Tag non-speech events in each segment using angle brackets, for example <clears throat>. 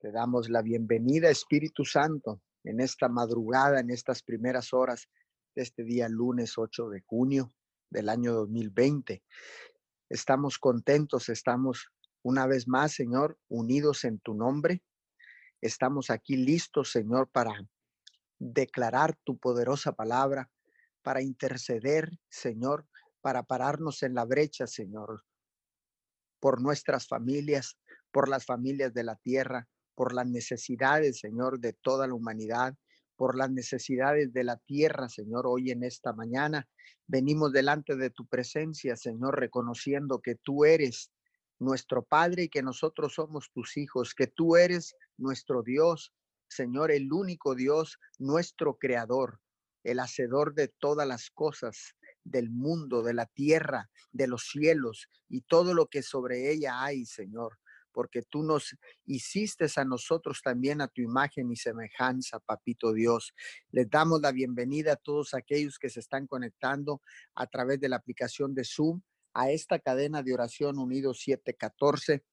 Te damos la bienvenida, Espíritu Santo, en esta madrugada, en estas primeras horas de este día lunes 8 de junio del año 2020. Estamos contentos, estamos una vez más, Señor, unidos en tu nombre. Estamos aquí listos, Señor, para declarar tu poderosa palabra, para interceder, Señor, para pararnos en la brecha, Señor, por nuestras familias, por las familias de la tierra, por las necesidades, Señor, de toda la humanidad, por las necesidades de la tierra, Señor, hoy en esta mañana. Venimos delante de tu presencia, Señor, reconociendo que tú eres nuestro Padre y que nosotros somos tus hijos, que tú eres nuestro Dios, Señor, el único Dios, nuestro Creador, el hacedor de todas las cosas del mundo, de la tierra, de los cielos y todo lo que sobre ella hay, Señor porque tú nos hiciste a nosotros también a tu imagen y semejanza, papito Dios. Les damos la bienvenida a todos aquellos que se están conectando a través de la aplicación de Zoom a esta cadena de oración unido 714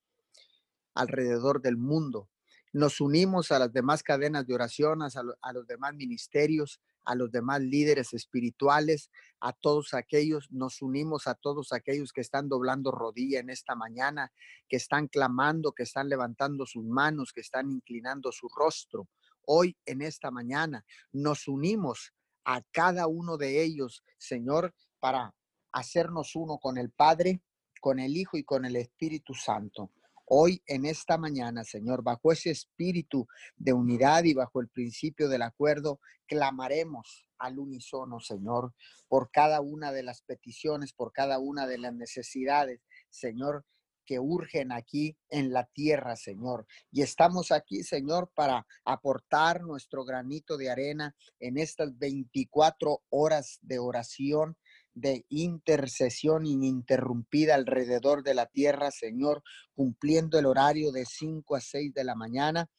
alrededor del mundo. Nos unimos a las demás cadenas de oración, a los demás ministerios, a los demás líderes espirituales, a todos aquellos, nos unimos a todos aquellos que están doblando rodilla en esta mañana, que están clamando, que están levantando sus manos, que están inclinando su rostro. Hoy en esta mañana nos unimos a cada uno de ellos, Señor, para hacernos uno con el Padre, con el Hijo y con el Espíritu Santo. Hoy en esta mañana, Señor, bajo ese espíritu de unidad y bajo el principio del acuerdo, clamaremos al unísono, Señor, por cada una de las peticiones, por cada una de las necesidades, Señor, que urgen aquí en la tierra, Señor. Y estamos aquí, Señor, para aportar nuestro granito de arena en estas 24 horas de oración de intercesión ininterrumpida alrededor de la tierra, Señor, cumpliendo el horario de 5 a 6 de la mañana.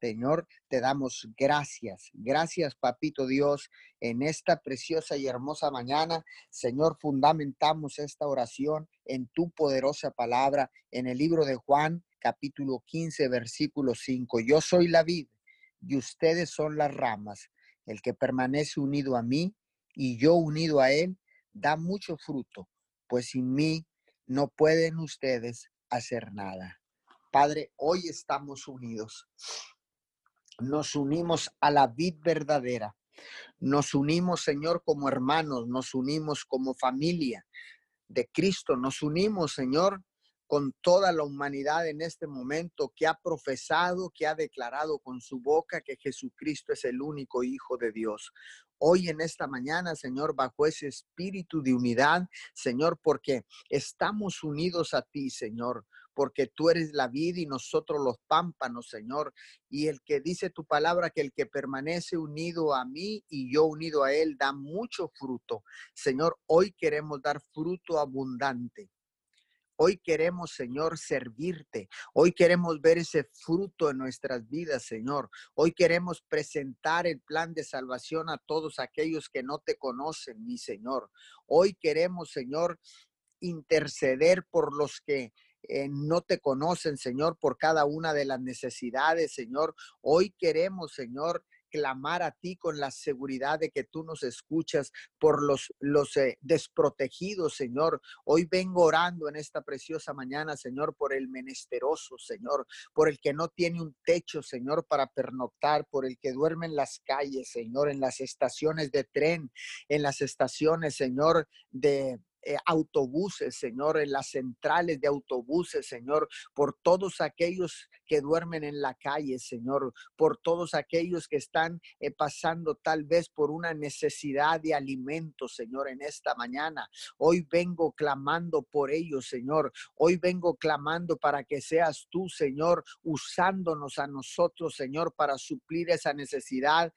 Señor, te damos gracias. Gracias, Papito Dios, en esta preciosa y hermosa mañana. Señor, fundamentamos esta oración en tu poderosa palabra, en el libro de Juan, capítulo 15, versículo 5. Yo soy la vid y ustedes son las ramas. El que permanece unido a mí y yo unido a él, da mucho fruto, pues sin mí no pueden ustedes hacer nada. Padre, hoy estamos unidos. Nos unimos a la vid verdadera. Nos unimos, Señor, como hermanos, nos unimos como familia de Cristo, nos unimos, Señor, con toda la humanidad en este momento que ha profesado, que ha declarado con su boca que Jesucristo es el único Hijo de Dios. Hoy en esta mañana, Señor, bajo ese espíritu de unidad, Señor, porque estamos unidos a ti, Señor, porque tú eres la vida y nosotros los pámpanos, Señor. Y el que dice tu palabra, que el que permanece unido a mí y yo unido a él, da mucho fruto. Señor, hoy queremos dar fruto abundante. Hoy queremos, Señor, servirte. Hoy queremos ver ese fruto en nuestras vidas, Señor. Hoy queremos presentar el plan de salvación a todos aquellos que no te conocen, mi Señor. Hoy queremos, Señor, interceder por los que eh, no te conocen, Señor, por cada una de las necesidades, Señor. Hoy queremos, Señor, clamar a ti con la seguridad de que tú nos escuchas por los, los eh, desprotegidos, Señor. Hoy vengo orando en esta preciosa mañana, Señor, por el menesteroso, Señor, por el que no tiene un techo, Señor, para pernoctar, por el que duerme en las calles, Señor, en las estaciones de tren, en las estaciones, Señor, de eh, autobuses, Señor, en las centrales de autobuses, Señor, por todos aquellos que duermen en la calle, Señor, por todos aquellos que están eh, pasando tal vez por una necesidad de alimento, Señor, en esta mañana. Hoy vengo clamando por ellos, Señor. Hoy vengo clamando para que seas tú, Señor, usándonos a nosotros, Señor, para suplir esa necesidad,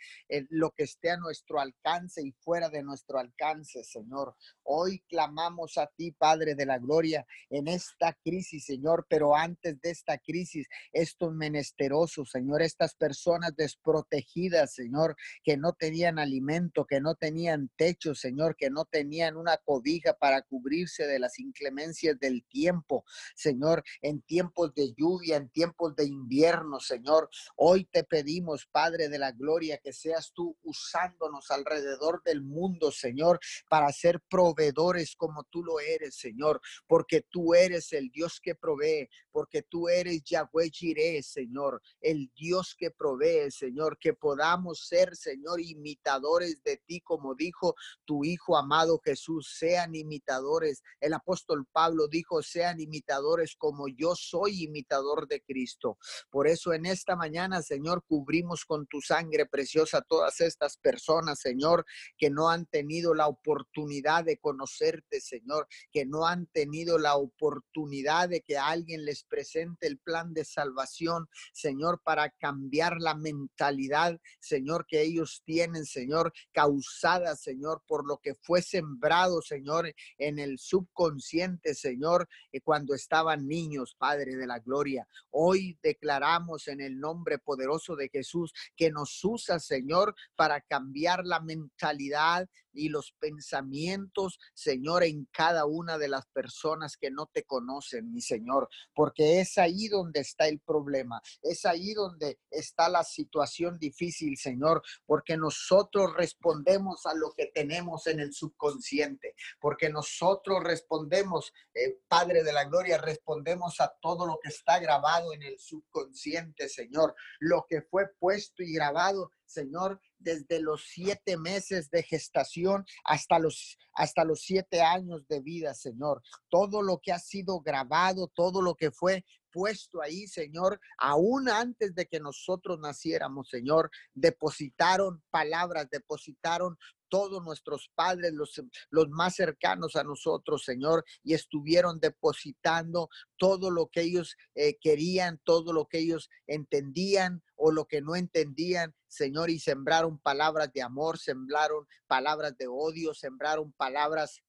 lo que esté a nuestro alcance y fuera de nuestro alcance, Señor. Hoy clamamos clamamos a ti, Padre de la Gloria, en esta crisis, Señor, pero antes de esta crisis, estos menesterosos, Señor, estas personas desprotegidas, Señor, que no tenían alimento, que no tenían techo, Señor, que no tenían una cobija para cubrirse de las inclemencias del tiempo, Señor, en tiempos de lluvia, en tiempos de invierno, Señor. Hoy te pedimos, Padre de la Gloria, que seas tú usándonos alrededor del mundo, Señor, para ser proveedores como tú lo eres, Señor, porque tú eres el Dios que provee, porque tú eres Yahweh Jireh, Señor, el Dios que provee, Señor, que podamos ser, Señor, imitadores de ti, como dijo tu Hijo amado Jesús, sean imitadores. El apóstol Pablo dijo, sean imitadores como yo soy imitador de Cristo. Por eso en esta mañana, Señor, cubrimos con tu sangre preciosa todas estas personas, Señor, que no han tenido la oportunidad de conocerte, Señor, que no han tenido la oportunidad de que alguien les presente el plan de salvación, Señor, para cambiar la mentalidad, Señor, que ellos tienen, Señor, causada, Señor, por lo que fue sembrado, Señor, en el subconsciente, Señor, eh, cuando estaban niños, Padre de la Gloria. Hoy declaramos en el nombre poderoso de Jesús que nos usa, Señor, para cambiar la mentalidad y los pensamientos, Señor, en cada una de las personas que no te conocen, mi Señor, porque es ahí donde está el problema, es ahí donde está la situación difícil, Señor, porque nosotros respondemos a lo que tenemos en el subconsciente, porque nosotros respondemos, eh, Padre de la Gloria, respondemos a todo lo que está grabado en el subconsciente, Señor, lo que fue puesto y grabado Señor, desde los siete meses de gestación hasta los, hasta los siete años de vida, Señor. Todo lo que ha sido grabado, todo lo que fue puesto ahí, Señor, aún antes de que nosotros naciéramos, Señor, depositaron palabras, depositaron todos nuestros padres, los, los más cercanos a nosotros, Señor, y estuvieron depositando todo lo que ellos eh, querían, todo lo que ellos entendían o lo que no entendían, Señor, y sembraron palabras de amor, sembraron palabras de odio, sembraron palabras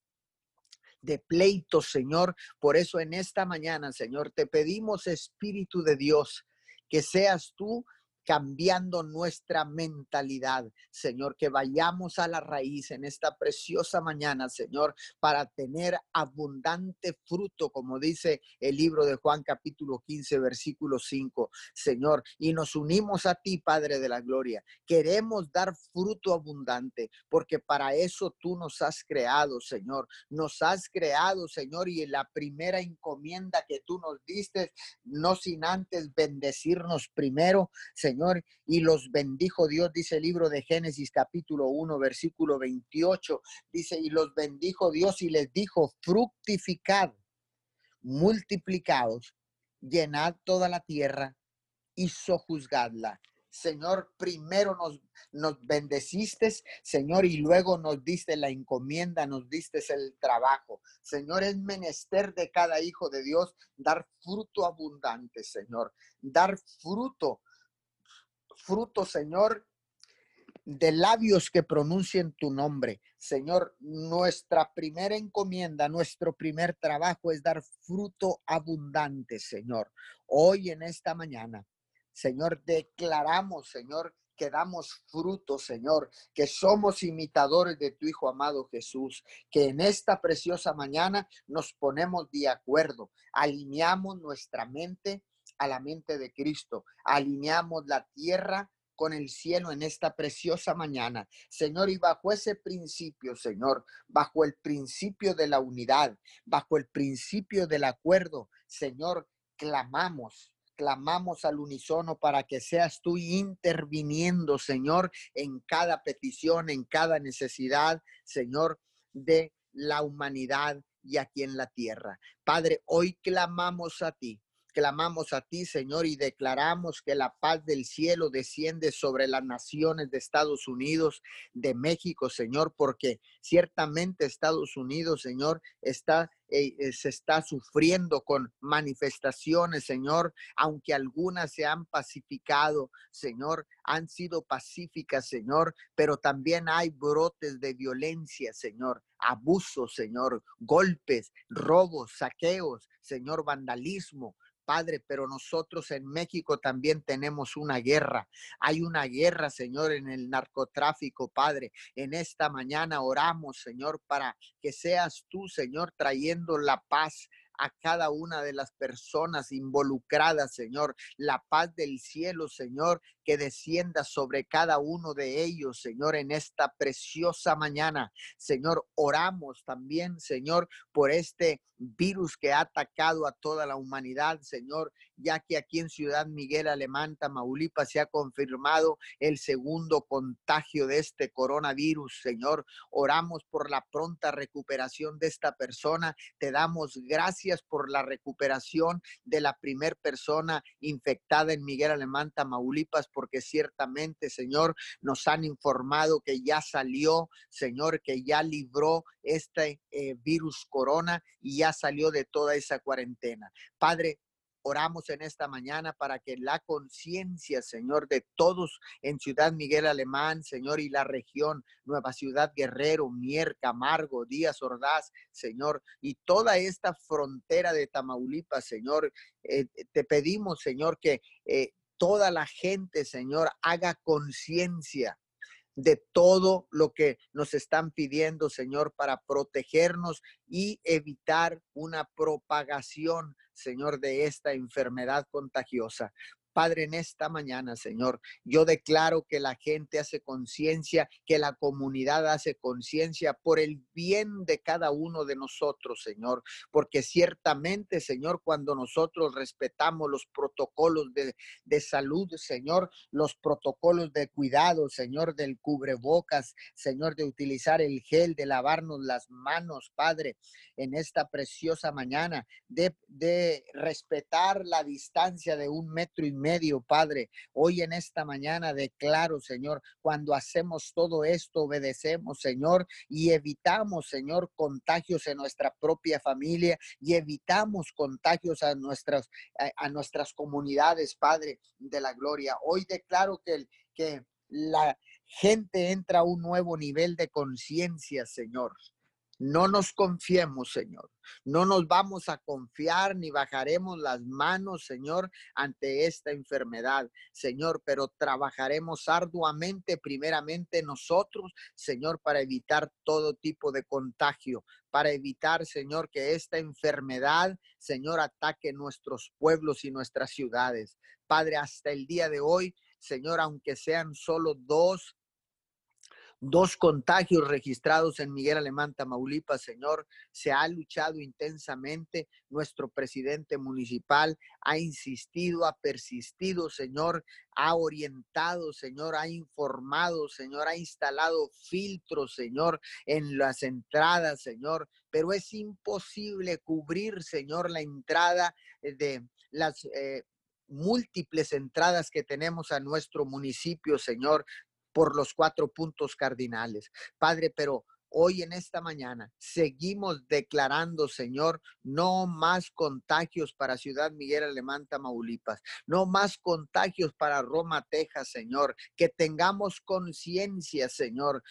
de pleito, Señor. Por eso en esta mañana, Señor, te pedimos, Espíritu de Dios, que seas tú cambiando nuestra mentalidad, Señor, que vayamos a la raíz en esta preciosa mañana, Señor, para tener abundante fruto, como dice el libro de Juan capítulo 15, versículo 5, Señor, y nos unimos a ti, Padre de la Gloria. Queremos dar fruto abundante, porque para eso tú nos has creado, Señor. Nos has creado, Señor, y la primera encomienda que tú nos diste, no sin antes bendecirnos primero, Señor Señor, y los bendijo Dios, dice el libro de Génesis capítulo 1, versículo 28, dice, y los bendijo Dios y les dijo, fructificad, multiplicados, llenad toda la tierra y sojuzgadla. Señor, primero nos, nos bendeciste, Señor, y luego nos diste la encomienda, nos diste el trabajo. Señor, es menester de cada hijo de Dios dar fruto abundante, Señor, dar fruto fruto, Señor, de labios que pronuncien tu nombre. Señor, nuestra primera encomienda, nuestro primer trabajo es dar fruto abundante, Señor. Hoy en esta mañana, Señor, declaramos, Señor, que damos fruto, Señor, que somos imitadores de tu Hijo amado Jesús, que en esta preciosa mañana nos ponemos de acuerdo, alineamos nuestra mente a la mente de Cristo. Alineamos la tierra con el cielo en esta preciosa mañana. Señor, y bajo ese principio, Señor, bajo el principio de la unidad, bajo el principio del acuerdo, Señor, clamamos. Clamamos al unísono para que seas tú interviniendo, Señor, en cada petición, en cada necesidad, Señor, de la humanidad y aquí en la tierra. Padre, hoy clamamos a ti clamamos a ti, Señor, y declaramos que la paz del cielo desciende sobre las naciones de Estados Unidos, de México, Señor, porque ciertamente Estados Unidos, Señor, está eh, eh, se está sufriendo con manifestaciones, Señor, aunque algunas se han pacificado, Señor, han sido pacíficas, Señor, pero también hay brotes de violencia, Señor, abusos, Señor, golpes, robos, saqueos, Señor, vandalismo, Padre, pero nosotros en México también tenemos una guerra. Hay una guerra, Señor, en el narcotráfico, Padre. En esta mañana oramos, Señor, para que seas tú, Señor, trayendo la paz a cada una de las personas involucradas, Señor. La paz del cielo, Señor, que descienda sobre cada uno de ellos, Señor, en esta preciosa mañana. Señor, oramos también, Señor, por este virus que ha atacado a toda la humanidad, Señor, ya que aquí en Ciudad Miguel Alemán, Tamaulipas, se ha confirmado el segundo contagio de este coronavirus, Señor. Oramos por la pronta recuperación de esta persona. Te damos gracias por la recuperación de la primer persona infectada en Miguel Alemán, Tamaulipas, porque ciertamente, Señor, nos han informado que ya salió, Señor, que ya libró este eh, virus corona y ya salió de toda esa cuarentena. Padre, Oramos en esta mañana para que la conciencia, Señor, de todos en Ciudad Miguel Alemán, Señor, y la región, Nueva Ciudad Guerrero, Mier, Camargo, Díaz Ordaz, Señor, y toda esta frontera de Tamaulipas, Señor, eh, te pedimos, Señor, que eh, toda la gente, Señor, haga conciencia de todo lo que nos están pidiendo, Señor, para protegernos y evitar una propagación, Señor, de esta enfermedad contagiosa. Padre, en esta mañana, Señor, yo declaro que la gente hace conciencia, que la comunidad hace conciencia por el bien de cada uno de nosotros, Señor, porque ciertamente, Señor, cuando nosotros respetamos los protocolos de, de salud, Señor, los protocolos de cuidado, Señor, del cubrebocas, Señor, de utilizar el gel, de lavarnos las manos, Padre, en esta preciosa mañana, de, de respetar la distancia de un metro y medio, Padre. Hoy en esta mañana declaro, Señor, cuando hacemos todo esto, obedecemos, Señor, y evitamos, Señor, contagios en nuestra propia familia y evitamos contagios a nuestras, a, nuestras comunidades, Padre de la gloria. Hoy declaro que, que la gente entra a un nuevo nivel de conciencia, Señor. No nos confiemos, Señor. No nos vamos a confiar ni bajaremos las manos, Señor, ante esta enfermedad, Señor, pero trabajaremos arduamente, primeramente nosotros, Señor, para evitar todo tipo de contagio, para evitar, Señor, que esta enfermedad, Señor, ataque nuestros pueblos y nuestras ciudades. Padre, hasta el día de hoy, Señor, aunque sean solo dos dos contagios registrados en Miguel Alemán, Tamaulipas, Señor. Se ha luchado intensamente. Nuestro presidente municipal ha insistido, ha persistido, Señor. Ha orientado, Señor. Ha informado, Señor. Ha instalado filtros, Señor, en las entradas, Señor. Pero es imposible cubrir, Señor, la entrada de las... Eh, múltiples entradas que tenemos a nuestro municipio, Señor por los cuatro puntos cardinales. Padre, pero hoy en esta mañana seguimos declarando, Señor, no más contagios para Ciudad Miguel Alemán, Tamaulipas, no más contagios para Roma, Texas, Señor, que tengamos conciencia, Señor,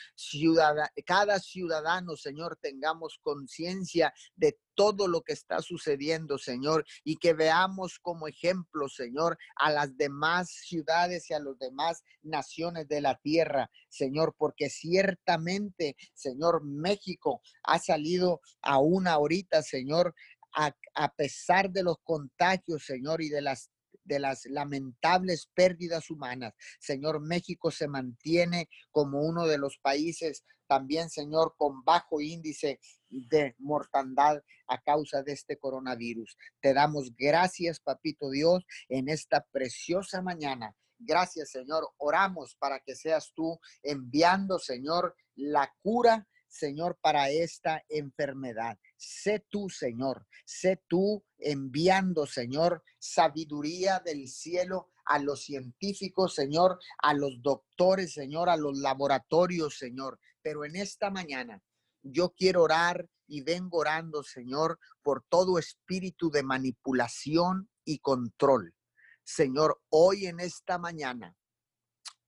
cada ciudadano, Señor, tengamos conciencia de todo lo que está sucediendo, Señor, y que veamos como ejemplo, Señor, a las demás ciudades y a las demás naciones de la tierra, Señor, porque ciertamente, Señor, México ha salido a una horita, Señor, a, a, pesar de los contagios, Señor, y de las de las lamentables pérdidas humanas. Señor, México se mantiene como uno de los países también, Señor, con bajo índice de mortandad a causa de este coronavirus. Te damos gracias, Papito Dios, en esta preciosa mañana. Gracias, Señor. Oramos para que seas tú enviando, Señor, la cura, Señor, para esta enfermedad. sé tú, Señor, sé tú enviando, Señor, sabiduría del cielo a los científicos, Señor, a los doctores, Señor, a los laboratorios, Señor. Pero en esta mañana yo quiero orar y vengo orando, Señor, por todo espíritu de manipulación y control. Señor, hoy en esta mañana,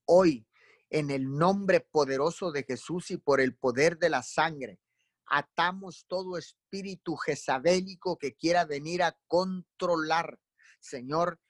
hoy en el nombre poderoso de Jesús y por el poder de la sangre, atamos todo espíritu jezabélico que quiera venir a controlar, Señor,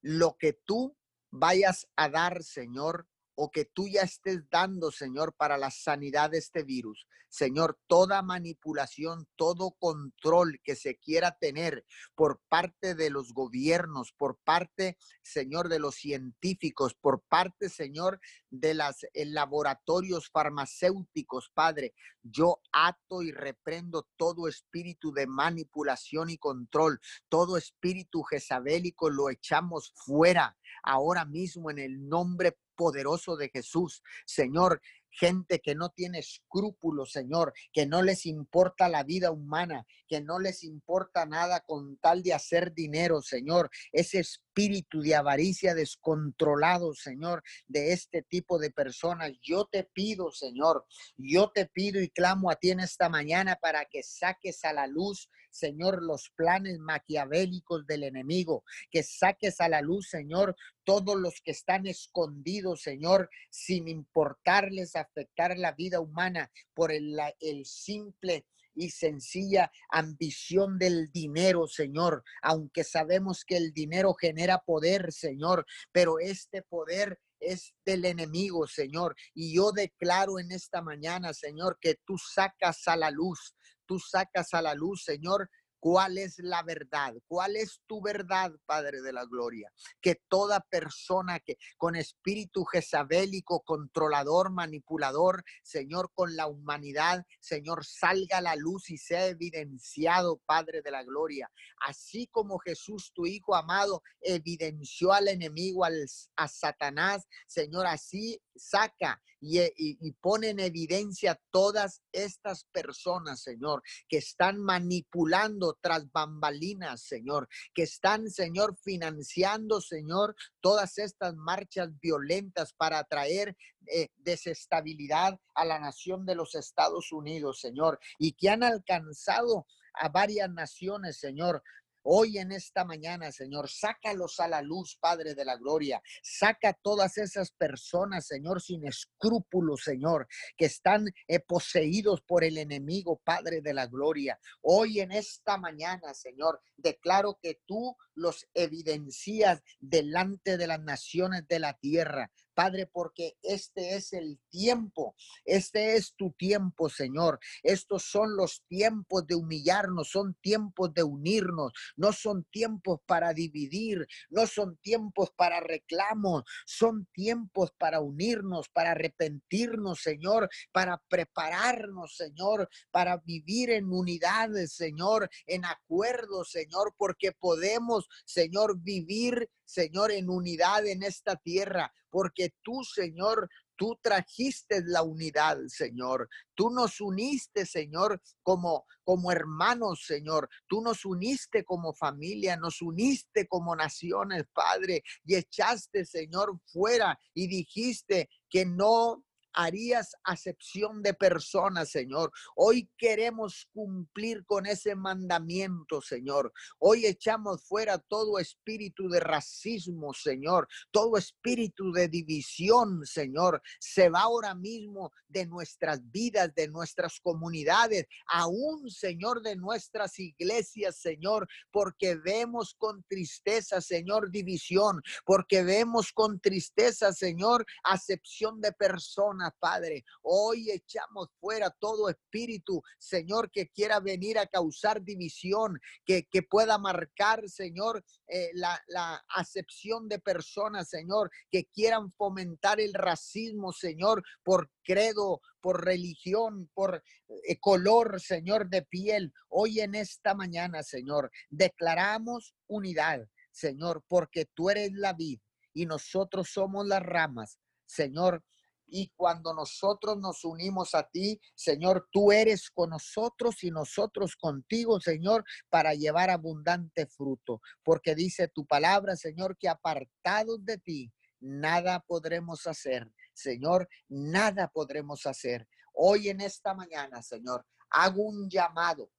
lo que tú vayas a dar, Señor, o que tú ya estés dando, Señor, para la sanidad de este virus. Señor, toda manipulación, todo control que se quiera tener por parte de los gobiernos, por parte, Señor, de los científicos, por parte, Señor, de los eh, laboratorios farmacéuticos, Padre, yo ato y reprendo todo espíritu de manipulación y control, todo espíritu jezabélico lo echamos fuera ahora mismo en el nombre poderoso de Jesús. Señor, gente que no tiene escrúpulos, Señor, que no les importa la vida humana, que no les importa nada con tal de hacer dinero, Señor. Ese espíritu de avaricia descontrolado, Señor, de este tipo de personas. Yo te pido, Señor, yo te pido y clamo a ti en esta mañana para que saques a la luz Señor, los planes maquiavélicos del enemigo, que saques a la luz, Señor, todos los que están escondidos, Señor, sin importarles afectar la vida humana por el, el simple y sencilla ambición del dinero, Señor, aunque sabemos que el dinero genera poder, Señor, pero este poder es del enemigo, Señor. Y yo declaro en esta mañana, Señor, que tú sacas a la luz tú sacas a la luz, Señor, cuál es la verdad, cuál es tu verdad, Padre de la Gloria. Que toda persona que con espíritu jezabélico, controlador, manipulador, Señor, con la humanidad, Señor, salga a la luz y sea evidenciado, Padre de la Gloria. Así como Jesús, tu Hijo amado, evidenció al enemigo, al, a Satanás, Señor, así saca y, y, pone en evidencia todas estas personas, Señor, que están manipulando tras bambalinas, Señor, que están, Señor, financiando, Señor, todas estas marchas violentas para traer eh, desestabilidad a la nación de los Estados Unidos, Señor, y que han alcanzado a varias naciones, Señor, Hoy en esta mañana, Señor, sácalos a la luz, Padre de la Gloria. Saca todas esas personas, Señor, sin escrúpulos, Señor, que están eh, poseídos por el enemigo, Padre de la Gloria. Hoy en esta mañana, Señor, declaro que tú los evidencias delante de las naciones de la tierra. Padre, porque este es el tiempo, este es tu tiempo, Señor. Estos son los tiempos de humillarnos, son tiempos de unirnos, no son tiempos para dividir, no son tiempos para reclamos, son tiempos para unirnos, para arrepentirnos, Señor, para prepararnos, Señor, para vivir en unidad, Señor, en acuerdo, Señor, porque podemos, Señor, vivir Señor, en unidad en esta tierra, porque tú, Señor, tú trajiste la unidad, Señor. Tú nos uniste, Señor, como como hermanos, Señor. Tú nos uniste como familia, nos uniste como naciones, Padre, y echaste, Señor, fuera y dijiste que no harías acepción de personas, Señor. Hoy queremos cumplir con ese mandamiento, Señor. Hoy echamos fuera todo espíritu de racismo, Señor. Todo espíritu de división, Señor. Se va ahora mismo de nuestras vidas, de nuestras comunidades, aún, Señor, de nuestras iglesias, Señor, porque vemos con tristeza, Señor, división, porque vemos con tristeza, Señor, acepción de personas Padre. Hoy echamos fuera todo espíritu, Señor, que quiera venir a causar división, que, que pueda marcar, Señor, eh, la, la acepción de personas, Señor, que quieran fomentar el racismo, Señor, por credo, por religión, por eh, color, Señor, de piel. Hoy en esta mañana, Señor, declaramos unidad, Señor, porque tú eres la vid y nosotros somos las ramas. Señor, Y cuando nosotros nos unimos a ti, Señor, tú eres con nosotros y nosotros contigo, Señor, para llevar abundante fruto. Porque dice tu palabra, Señor, que apartados de ti, nada podremos hacer. Señor, nada podremos hacer. Hoy en esta mañana, Señor, hago un llamado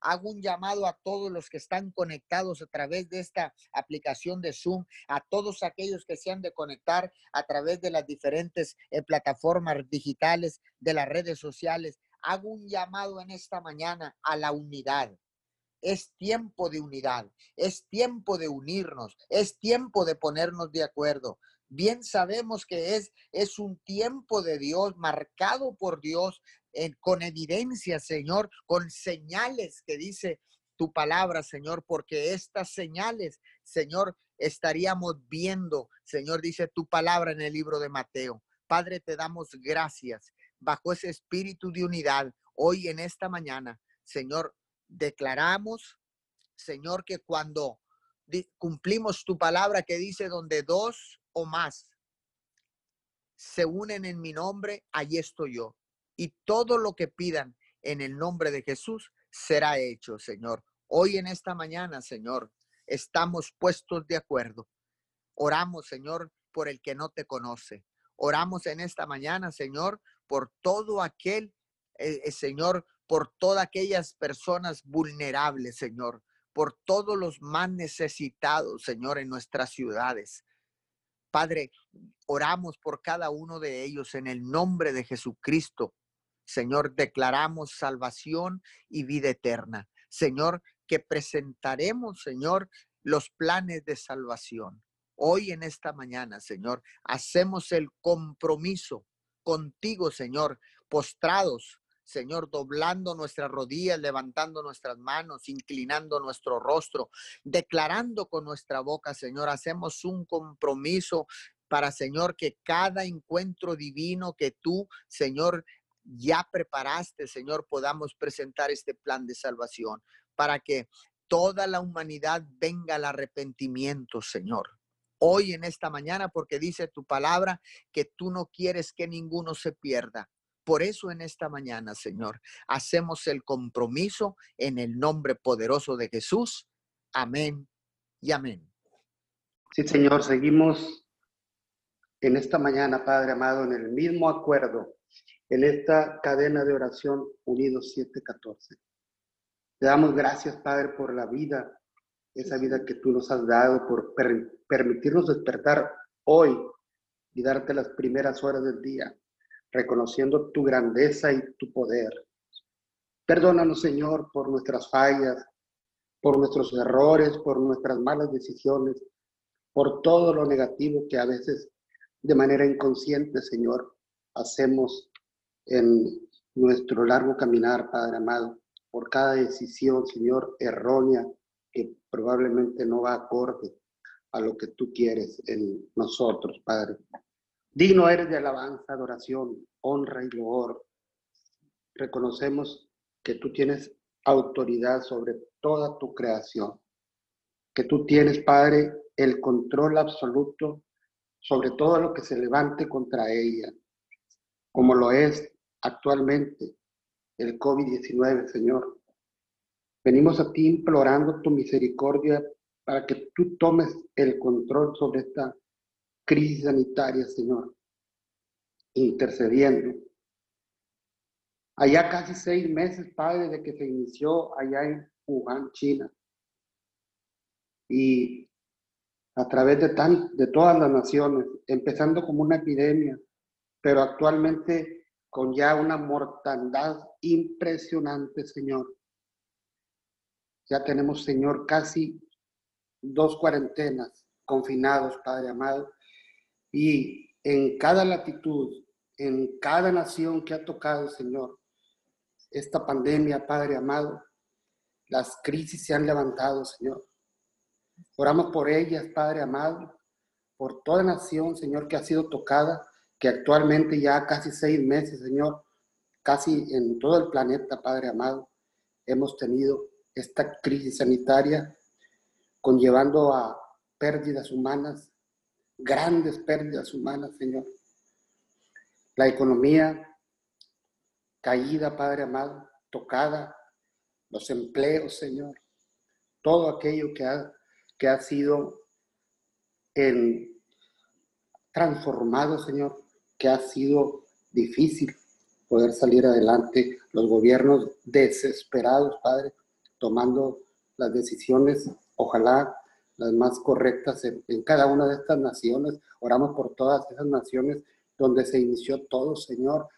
hago un llamado a todos los que están conectados a través de esta aplicación de Zoom, a todos aquellos que se han de conectar a través de las diferentes eh, plataformas digitales, de las redes sociales. Hago un llamado en esta mañana a la unidad. Es tiempo de unidad, es tiempo de unirnos, es tiempo de ponernos de acuerdo. Bien sabemos que es, es un tiempo de Dios, marcado por Dios, con evidencia, Señor, con señales que dice tu palabra, Señor, porque estas señales, Señor, estaríamos viendo, Señor, dice tu palabra en el libro de Mateo. Padre, te damos gracias bajo ese espíritu de unidad hoy en esta mañana. Señor, declaramos, Señor, que cuando cumplimos tu palabra que dice donde dos o más se unen en mi nombre, allí estoy yo y todo lo que pidan en el nombre de Jesús será hecho, Señor. Hoy en esta mañana, Señor, estamos puestos de acuerdo. Oramos, Señor, por el que no te conoce. Oramos en esta mañana, Señor, por todo aquel, eh, eh, Señor, por todas aquellas personas vulnerables, Señor, por todos los más necesitados, Señor, en nuestras ciudades. Padre, oramos por cada uno de ellos en el nombre de Jesucristo. Señor, declaramos salvación y vida eterna. Señor, que presentaremos, Señor, los planes de salvación. Hoy en esta mañana, Señor, hacemos el compromiso contigo, Señor, postrados, Señor, doblando nuestras rodillas, levantando nuestras manos, inclinando nuestro rostro, declarando con nuestra boca, Señor, hacemos un compromiso para, Señor, que cada encuentro divino que tú, Señor, ya preparaste, Señor, podamos presentar este plan de salvación para que toda la humanidad venga al arrepentimiento, Señor. Hoy en esta mañana, porque dice tu palabra que tú no quieres que ninguno se pierda. Por eso en esta mañana, Señor, hacemos el compromiso en el nombre poderoso de Jesús. Amén y amén. Sí, Señor, seguimos en esta mañana, Padre amado, en el mismo acuerdo en esta cadena de oración Unidos 714. Te damos gracias, Padre, por la vida, esa vida que tú nos has dado, por permitirnos despertar hoy y darte las primeras horas del día, reconociendo tu grandeza y tu poder. Perdónanos, Señor, por nuestras fallas, por nuestros errores, por nuestras malas decisiones, por todo lo negativo que a veces de manera inconsciente, Señor, hacemos en nuestro largo caminar, Padre amado, por cada decisión, Señor, errónea, que probablemente no va acorde a lo que tú quieres en nosotros, Padre. Digno eres de alabanza, adoración, honra y loor. Reconocemos que tú tienes autoridad sobre toda tu creación, que tú tienes, Padre, el control absoluto sobre todo lo que se levante contra ella, como lo es actualmente el COVID-19, Señor. Venimos a ti implorando tu misericordia para que tú tomes el control sobre esta crisis sanitaria, Señor, intercediendo. Allá casi seis meses, Padre, de que se inició allá en Wuhan, China. Y a través de, tan, de todas las naciones, empezando como una epidemia, pero actualmente con ya una mortandad impresionante, Señor. Ya tenemos, Señor, casi dos cuarentenas confinados, Padre amado, y en cada latitud, en cada nación que ha tocado, Señor, esta pandemia, Padre amado, las crisis se han levantado, Señor. Oramos por ellas, Padre amado, por toda nación, Señor, que ha sido tocada que actualmente ya casi seis meses, Señor, casi en todo el planeta, Padre amado, hemos tenido esta crisis sanitaria conllevando a pérdidas humanas, grandes pérdidas humanas, Señor. la economía caída, Padre amado, tocada, los empleos, Señor, todo aquello que ha, que ha sido en, transformado, Señor, que ha sido difícil poder salir adelante, los gobiernos desesperados, Padre, tomando las decisiones, ojalá las más correctas en, cada una de estas naciones. Oramos por todas esas naciones donde se inició todo, Señor,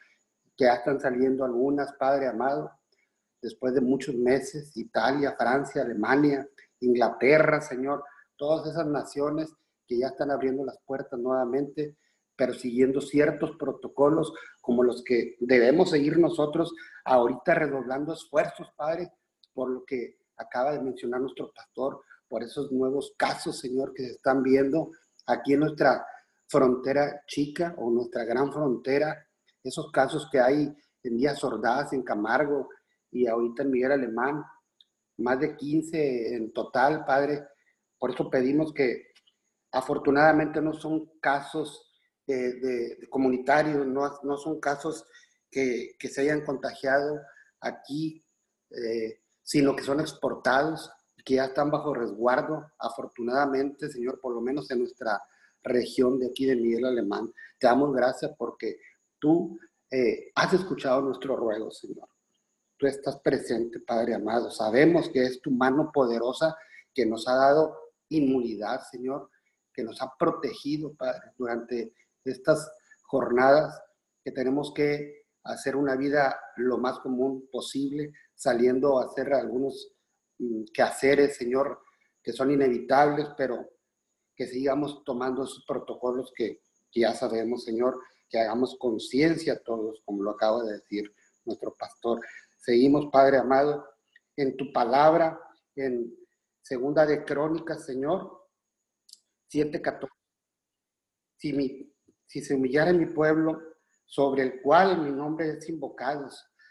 ya están saliendo algunas, Padre amado, después de muchos meses, Italia, Francia, Alemania, Inglaterra, Señor, todas esas naciones que ya están abriendo las puertas nuevamente, pero siguiendo ciertos protocolos como los que debemos seguir nosotros, ahorita redoblando esfuerzos, Padre, por lo que acaba de mencionar nuestro pastor, por esos nuevos casos, Señor, que se están viendo aquí en nuestra frontera chica o nuestra gran frontera, esos casos que hay en Díaz Ordaz, en Camargo y ahorita en Miguel Alemán, más de 15 en total, Padre. Por eso pedimos que afortunadamente no son casos de, comunitarios, no, no, son casos que, que, se hayan contagiado aquí, eh, sino que son exportados, que ya están bajo resguardo, afortunadamente, Señor, por lo menos en nuestra región de aquí de Miguel Alemán. Te damos gracias porque tú eh, has escuchado nuestro ruego, Señor. Tú estás presente, Padre amado. Sabemos que es tu mano poderosa que nos ha dado inmunidad, Señor, que nos ha protegido, Padre, durante estas jornadas que tenemos que hacer una vida lo más común posible, saliendo a hacer algunos mm, quehaceres, Señor, que son inevitables, pero que sigamos tomando esos protocolos que, ya sabemos, Señor, que hagamos conciencia todos, como lo acaba de decir nuestro pastor. Seguimos, Padre amado, en tu palabra, en Segunda de Crónicas, Señor, 7.14. Si, mi, si se humillara mi pueblo, sobre el cual mi nombre es invocado,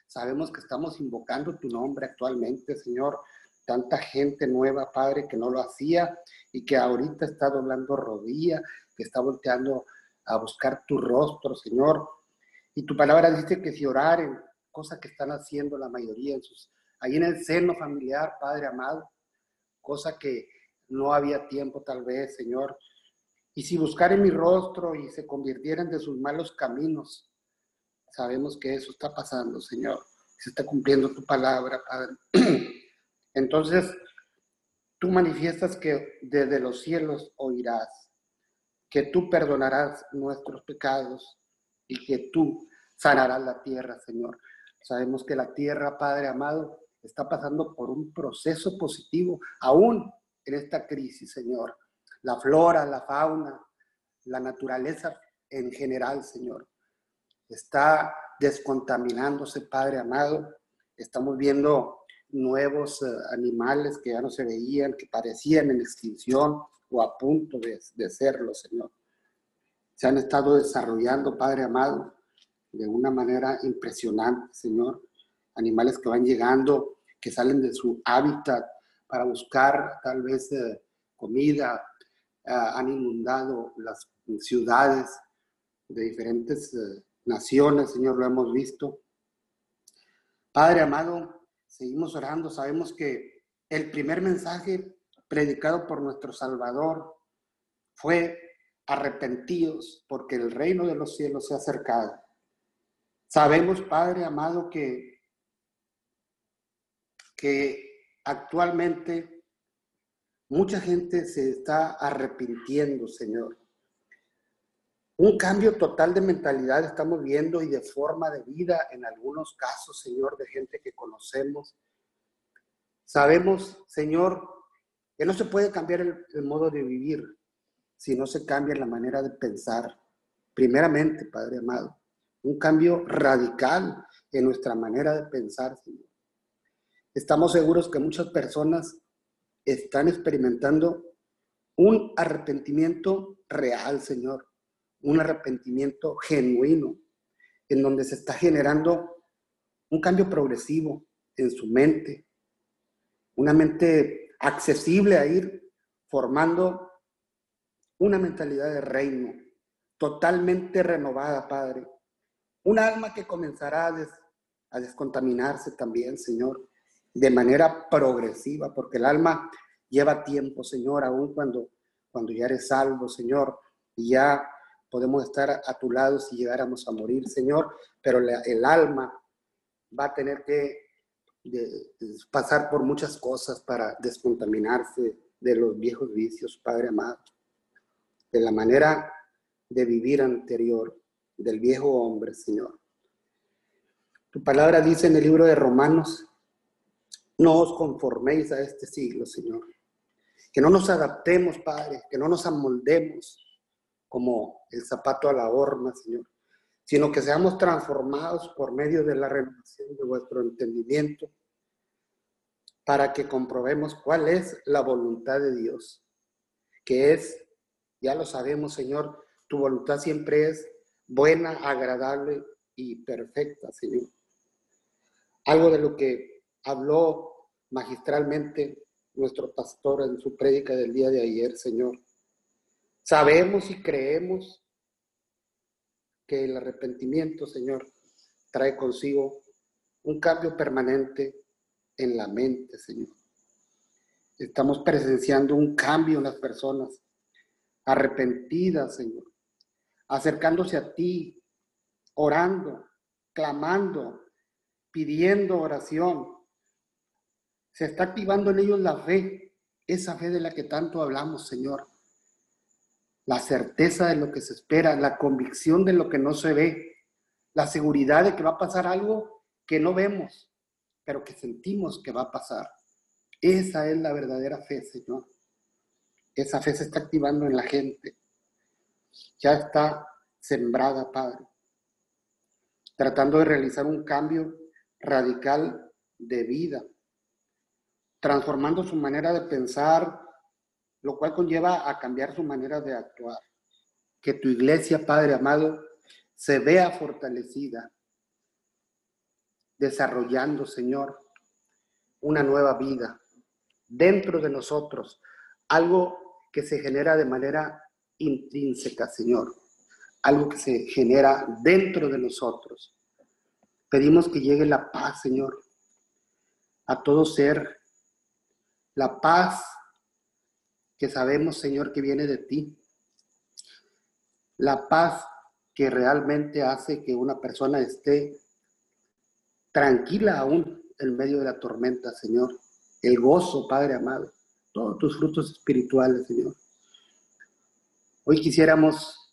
sabemos que estamos invocando tu nombre actualmente, Señor, tanta gente nueva, Padre, que no lo hacía y que ahorita está doblando rodilla, que está volteando a buscar tu rostro, Señor. Y tu palabra dice que si oraren, cosa que están haciendo la mayoría en sus, ahí en el seno familiar, Padre amado, cosa que no había tiempo tal vez, Señor. Y si buscaren mi rostro y se convirtieran de sus malos caminos, sabemos que eso está pasando, Señor. Se está cumpliendo tu palabra, Padre. <clears throat> Entonces, tú manifiestas que desde los cielos oirás, que tú perdonarás nuestros pecados y que tú sanarás la tierra, Señor. Sabemos que la tierra, Padre amado, está pasando por un proceso positivo, aún en esta crisis, Señor. La flora, la fauna, la naturaleza en general, Señor, está descontaminándose, Padre amado. Estamos viendo nuevos eh, animales que ya no se veían, que parecían en extinción o a punto de, de serlo, Señor. Se han estado desarrollando, Padre amado, de una manera impresionante, Señor. Animales que van llegando, que salen de su hábitat para buscar tal vez eh, comida, han inundado las ciudades de diferentes naciones, Señor, lo hemos visto. Padre amado, seguimos orando, sabemos que el primer mensaje predicado por nuestro Salvador fue arrepentidos porque el reino de los cielos se ha acercado. Sabemos, Padre amado, que, que actualmente mucha gente se está arrepintiendo, Señor. Un cambio total de mentalidad estamos viendo y de forma de vida en algunos casos, Señor, de gente que conocemos. Sabemos, Señor, que no se puede cambiar el, modo de vivir si no se cambia la manera de pensar. Primeramente, Padre amado, un cambio radical en nuestra manera de pensar, Señor. Estamos seguros que muchas personas están experimentando un arrepentimiento real, Señor un arrepentimiento genuino, en donde se está generando un cambio progresivo en su mente, una mente accesible a ir formando una mentalidad de reino, totalmente renovada, Padre. Un alma que comenzará a, descontaminarse también, Señor, de manera progresiva, porque el alma lleva tiempo, Señor, aún cuando, cuando ya eres salvo, Señor, y ya podemos estar a tu lado si llegáramos a morir, Señor, pero el alma va a tener que pasar por muchas cosas para descontaminarse de los viejos vicios, Padre amado, de la manera de vivir anterior del viejo hombre, Señor. Tu palabra dice en el libro de Romanos, no os conforméis a este siglo, Señor. Que no nos adaptemos, Padre, que no nos amoldemos como el zapato a la horma, Señor, sino que seamos transformados por medio de la renovación de vuestro entendimiento para que comprobemos cuál es la voluntad de Dios, que es, ya lo sabemos, Señor, tu voluntad siempre es buena, agradable y perfecta, Señor. Algo de lo que habló magistralmente nuestro pastor en su prédica del día de ayer, Señor. Sabemos y creemos que el arrepentimiento, Señor, trae consigo un cambio permanente en la mente, Señor. Estamos presenciando un cambio en las personas arrepentidas, Señor, acercándose a ti, orando, clamando, pidiendo oración. Se está activando en ellos la fe, esa fe de la que tanto hablamos, Señor. La certeza de lo que se espera, la convicción de lo que no se ve, la seguridad de que va a pasar algo que no vemos, pero que sentimos que va a pasar. Esa es la verdadera fe, Señor. Esa fe se está activando en la gente. Ya está sembrada, Padre. Tratando de realizar un cambio radical de vida. Transformando su manera de pensar, lo cual conlleva a cambiar su manera de actuar. Que tu iglesia, Padre amado, se vea fortalecida desarrollando, Señor, una nueva vida dentro de nosotros, algo que se genera de manera intrínseca, Señor, algo que se genera dentro de nosotros. Pedimos que llegue la paz, Señor, a todo ser, la paz que sabemos, Señor, que viene de ti, la paz que realmente hace que una persona esté tranquila aún en medio de la tormenta, Señor. El gozo, Padre amado, todos tus frutos espirituales, Señor. Hoy quisiéramos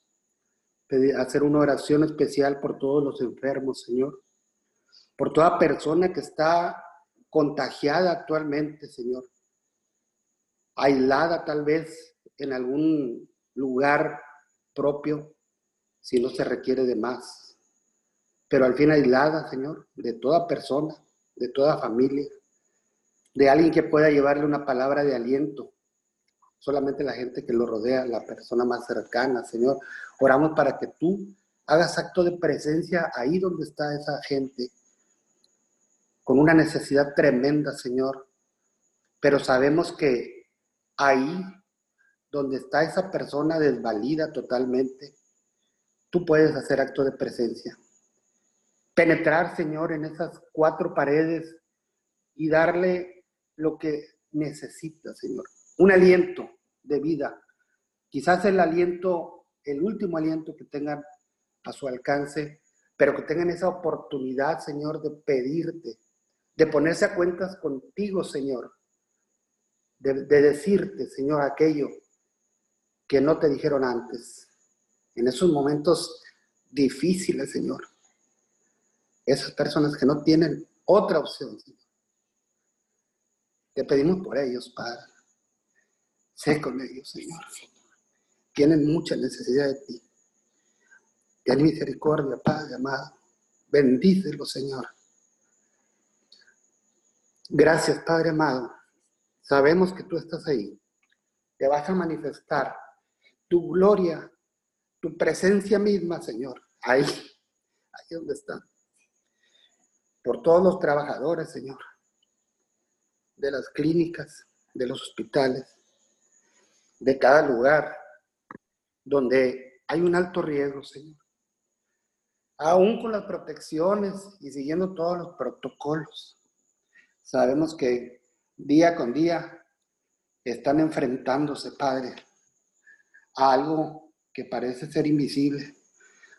hacer una oración especial por todos los enfermos, Señor. Por toda persona que está contagiada actualmente, Señor. Aislada tal vez en algún lugar propio, si no se requiere de más pero al fin aislada, Señor, de toda persona, de toda familia, de alguien que pueda llevarle una palabra de aliento. Solamente la gente que lo rodea, la persona más cercana, Señor. Oramos para que tú hagas acto de presencia ahí donde está esa gente, con una necesidad tremenda, Señor. Pero sabemos que ahí donde está esa persona desvalida totalmente, tú puedes hacer acto de presencia penetrar, Señor, en esas cuatro paredes y darle lo que necesita, Señor. Un aliento de vida. Quizás el aliento, el último aliento que tengan a su alcance, pero que tengan esa oportunidad, Señor, de pedirte, de ponerse a cuentas contigo, Señor, de, de decirte, Señor, aquello que no te dijeron antes. En esos momentos difíciles, Señor esas personas que no tienen otra opción, Señor. Te pedimos por ellos, Padre. Sé con ellos, Señor. Tienen mucha necesidad de ti. Ten misericordia, Padre amado. Bendícelo, Señor. Gracias, Padre amado. Sabemos que tú estás ahí. Te vas a manifestar tu gloria, tu presencia misma, Señor. Ahí, ahí donde están por todos los trabajadores, Señor, de las clínicas, de los hospitales, de cada lugar donde hay un alto riesgo, Señor. aún con las protecciones y siguiendo todos los protocolos. Sabemos que día con día están enfrentándose, Padre, a algo que parece ser invisible,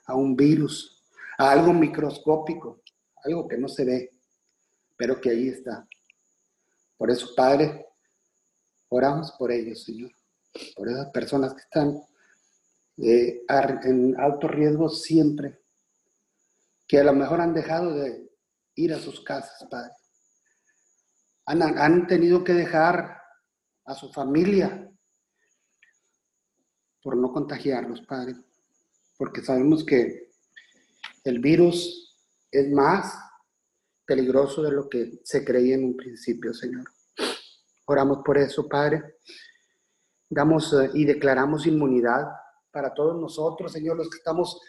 a un virus, a algo microscópico, algo que no se ve, pero que ahí está. Por eso, Padre, oramos por ellos, Señor, por esas personas que están eh, en alto riesgo siempre, que a lo mejor han dejado de ir a sus casas, Padre. Han, han tenido que dejar a su familia por no contagiarlos, Padre, porque sabemos que el virus es más peligroso de lo que se creía en un principio, Señor. Oramos por eso, Padre. Damos eh, y declaramos inmunidad para todos nosotros, Señor, los que estamos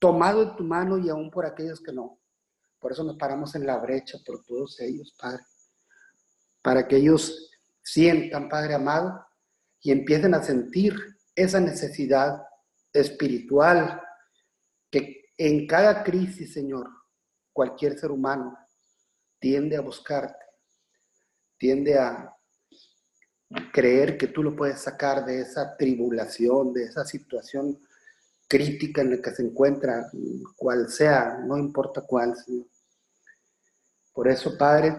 tomados en tu mano y aún por aquellos que no. Por eso nos paramos en la brecha por todos ellos, Padre. Para que ellos sientan, Padre amado, y empiecen a sentir esa necesidad espiritual que en cada crisis, Señor, cualquier ser humano tiende a buscarte, tiende a creer que tú lo puedes sacar de esa tribulación, de esa situación crítica en la que se encuentra, cual sea, no importa cuál, Señor. Por eso, Padre,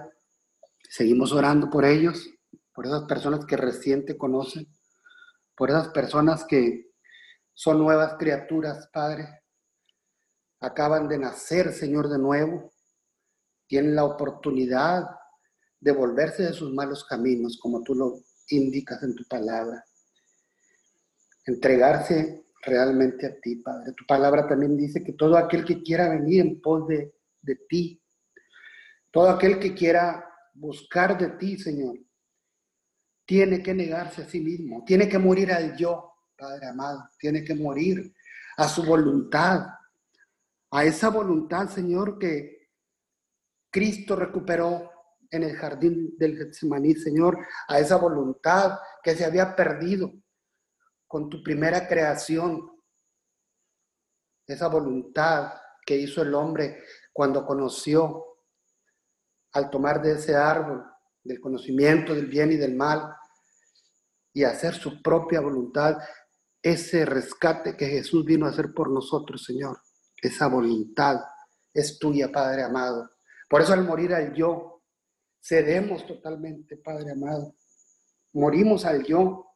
seguimos orando por ellos, por esas personas que recién te conocen, por esas personas que son nuevas criaturas, Padre. Acaban de nacer, Señor, de nuevo. Tienen la oportunidad de volverse de sus malos caminos, como tú lo indicas en tu palabra. Entregarse realmente a ti, Padre. Tu palabra también dice que todo aquel que quiera venir en pos de, de ti, todo aquel que quiera buscar de ti, Señor, tiene que negarse a sí mismo, tiene que morir al yo, Padre amado, tiene que morir a su voluntad, a esa voluntad, Señor, que Cristo recuperó en el jardín del Getsemaní, Señor, a esa voluntad que se había perdido con tu primera creación, esa voluntad que hizo el hombre cuando conoció al tomar de ese árbol del conocimiento del bien y del mal y hacer su propia voluntad, ese rescate que Jesús vino a hacer por nosotros, Señor, esa voluntad es tuya, Padre amado. Por eso al morir al yo, cedemos totalmente, Padre amado. Morimos al yo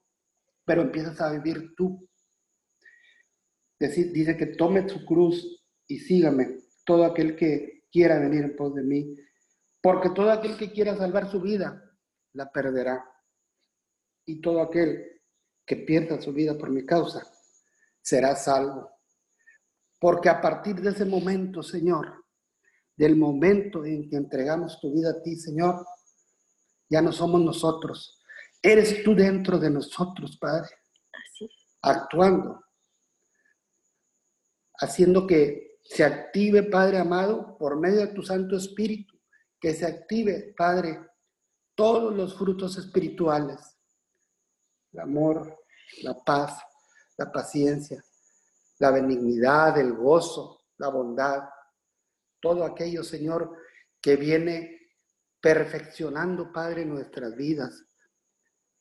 pero empiezas a vivir tú. Dice que tome su cruz y sígame, todo aquel que quiera venir en pos de mí, porque todo aquel que quiera salvar su vida, la perderá. Y todo aquel que pierda su vida por mi causa, será salvo. Porque a partir de ese momento, Señor, del momento en que entregamos tu vida a ti, Señor, ya no somos nosotros, Eres tú dentro de nosotros, Padre. Así. Actuando. Haciendo que se active, Padre amado, por medio de tu Santo Espíritu, que se active, Padre, todos los frutos espirituales. El amor, la paz, la paciencia, la benignidad, el gozo, la bondad. Todo aquello, Señor, que viene perfeccionando, Padre, nuestras vidas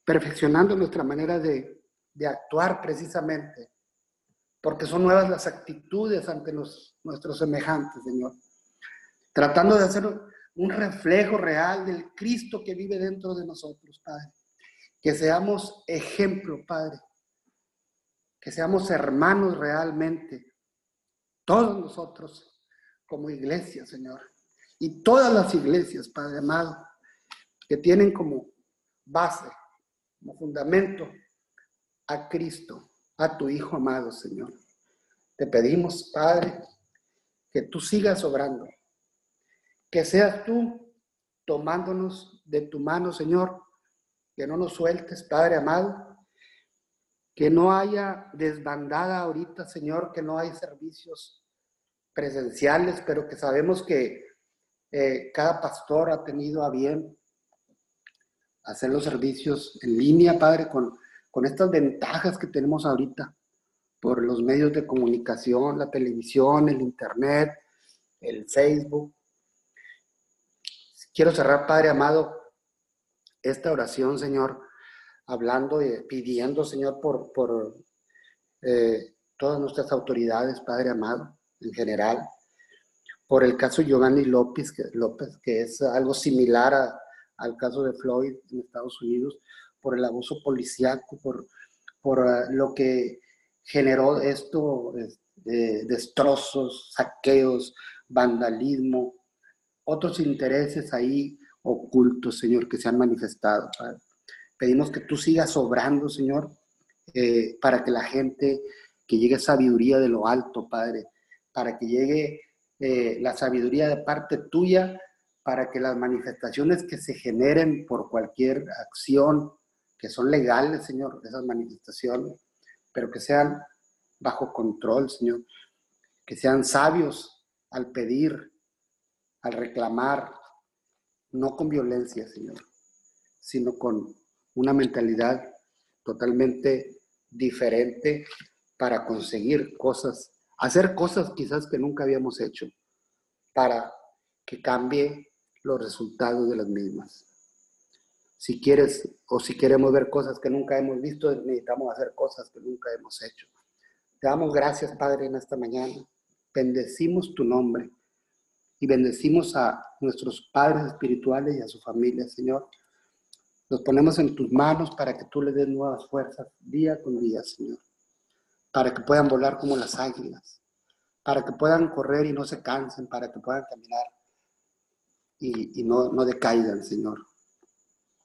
perfeccionando nuestra manera de, actuar precisamente, porque son nuevas las actitudes ante los, nuestros semejantes, Señor. Tratando de hacer un reflejo real del Cristo que vive dentro de nosotros, Padre. Que seamos ejemplo, Padre. Que seamos hermanos realmente. Todos nosotros como iglesia, Señor. Y todas las iglesias, Padre amado, que tienen como base como fundamento a Cristo, a tu Hijo amado, Señor. Te pedimos, Padre, que tú sigas obrando, que seas tú tomándonos de tu mano, Señor, que no nos sueltes, Padre amado, que no haya desbandada ahorita, Señor, que no hay servicios presenciales, pero que sabemos que eh, cada pastor ha tenido a bien hacer los servicios en línea, Padre, con, con estas ventajas que tenemos ahorita. por los medios de comunicación, la televisión, el internet, el Facebook. Quiero cerrar, Padre amado, esta oración, Señor, hablando y pidiendo, Señor, por, por eh, todas nuestras autoridades, Padre amado, en general, por el caso Giovanni López, que, López, que es algo similar al caso de Floyd en Estados Unidos, por el abuso policiaco, por, por eh, lo que generó esto, de destrozos, saqueos, vandalismo, otros intereses ahí ocultos, Señor, que se han manifestado. Pedimos que tú sigas obrando, Señor, eh, para que la gente, que llegue sabiduría de lo alto, Padre, para que llegue eh, la sabiduría de parte tuya, para que las manifestaciones que se generen por cualquier acción, que son legales, Señor, esas manifestaciones, pero que sean bajo control, Señor, que sean sabios al pedir, al reclamar, no con violencia, Señor, sino con una mentalidad totalmente diferente para conseguir cosas, hacer cosas quizás que nunca habíamos hecho, para que cambie los resultados de las mismas. Si quieres o si queremos ver cosas que nunca hemos visto, necesitamos hacer cosas que nunca hemos hecho. Te damos gracias, Padre, en esta mañana. Bendecimos tu nombre y bendecimos a nuestros padres espirituales y a su familia, Señor. Los ponemos en tus manos para que tú les des nuevas fuerzas día con día, Señor. Para que puedan volar como las águilas. Para que puedan correr y no se cansen. Para que puedan caminar y, no, no decaigan, Señor.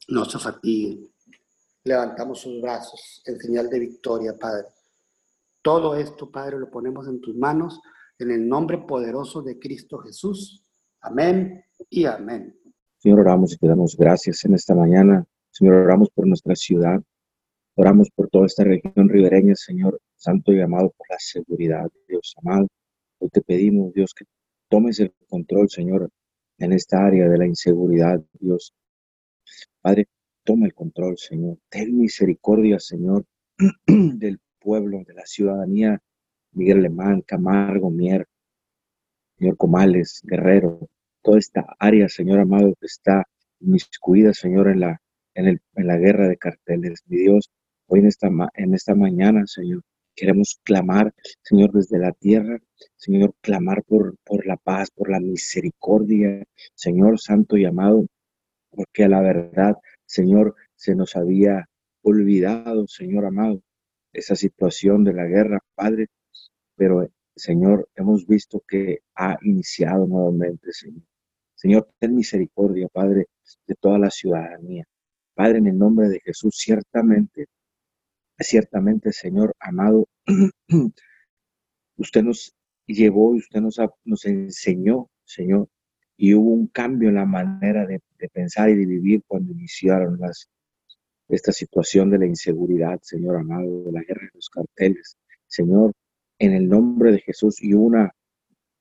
No se fatiguen. Levantamos sus brazos en señal de victoria, Padre. Todo esto, Padre, lo ponemos en tus manos en el nombre poderoso de Cristo Jesús. Amén y amén. Señor, oramos y te damos gracias en esta mañana. Señor, oramos por nuestra ciudad. Oramos por toda esta región ribereña, Señor, santo y amado, por la seguridad, Dios amado. Hoy te pedimos, Dios, que tomes el control, Señor, en esta área de la inseguridad, Dios. Padre, toma el control, Señor. Ten misericordia, Señor, <clears throat> del pueblo, de la ciudadanía Miguel Alemán, Camargo, Mier, señor Comales, Guerrero, toda esta área, Señor amado, que está inmiscuida, Señor, en la, en, el, en la guerra de carteles. Mi Dios, hoy en esta, en esta mañana, Señor, queremos clamar, Señor, desde la tierra, Señor, clamar por, por la paz, por la misericordia, Señor Santo y amado, porque a la verdad, Señor, se nos había olvidado, Señor amado, esa situación de la guerra, Padre, pero Señor, hemos visto que ha iniciado nuevamente, Señor. Señor, ten misericordia, Padre, de toda la ciudadanía. Padre, en el nombre de Jesús, ciertamente, ciertamente, Señor amado, <clears throat> usted nos llevó y usted nos, enseñó, Señor, y hubo un cambio en la manera de, pensar y de vivir cuando iniciaron esta situación de la inseguridad, Señor amado, de la guerra de los carteles. Señor, en el nombre de Jesús y una,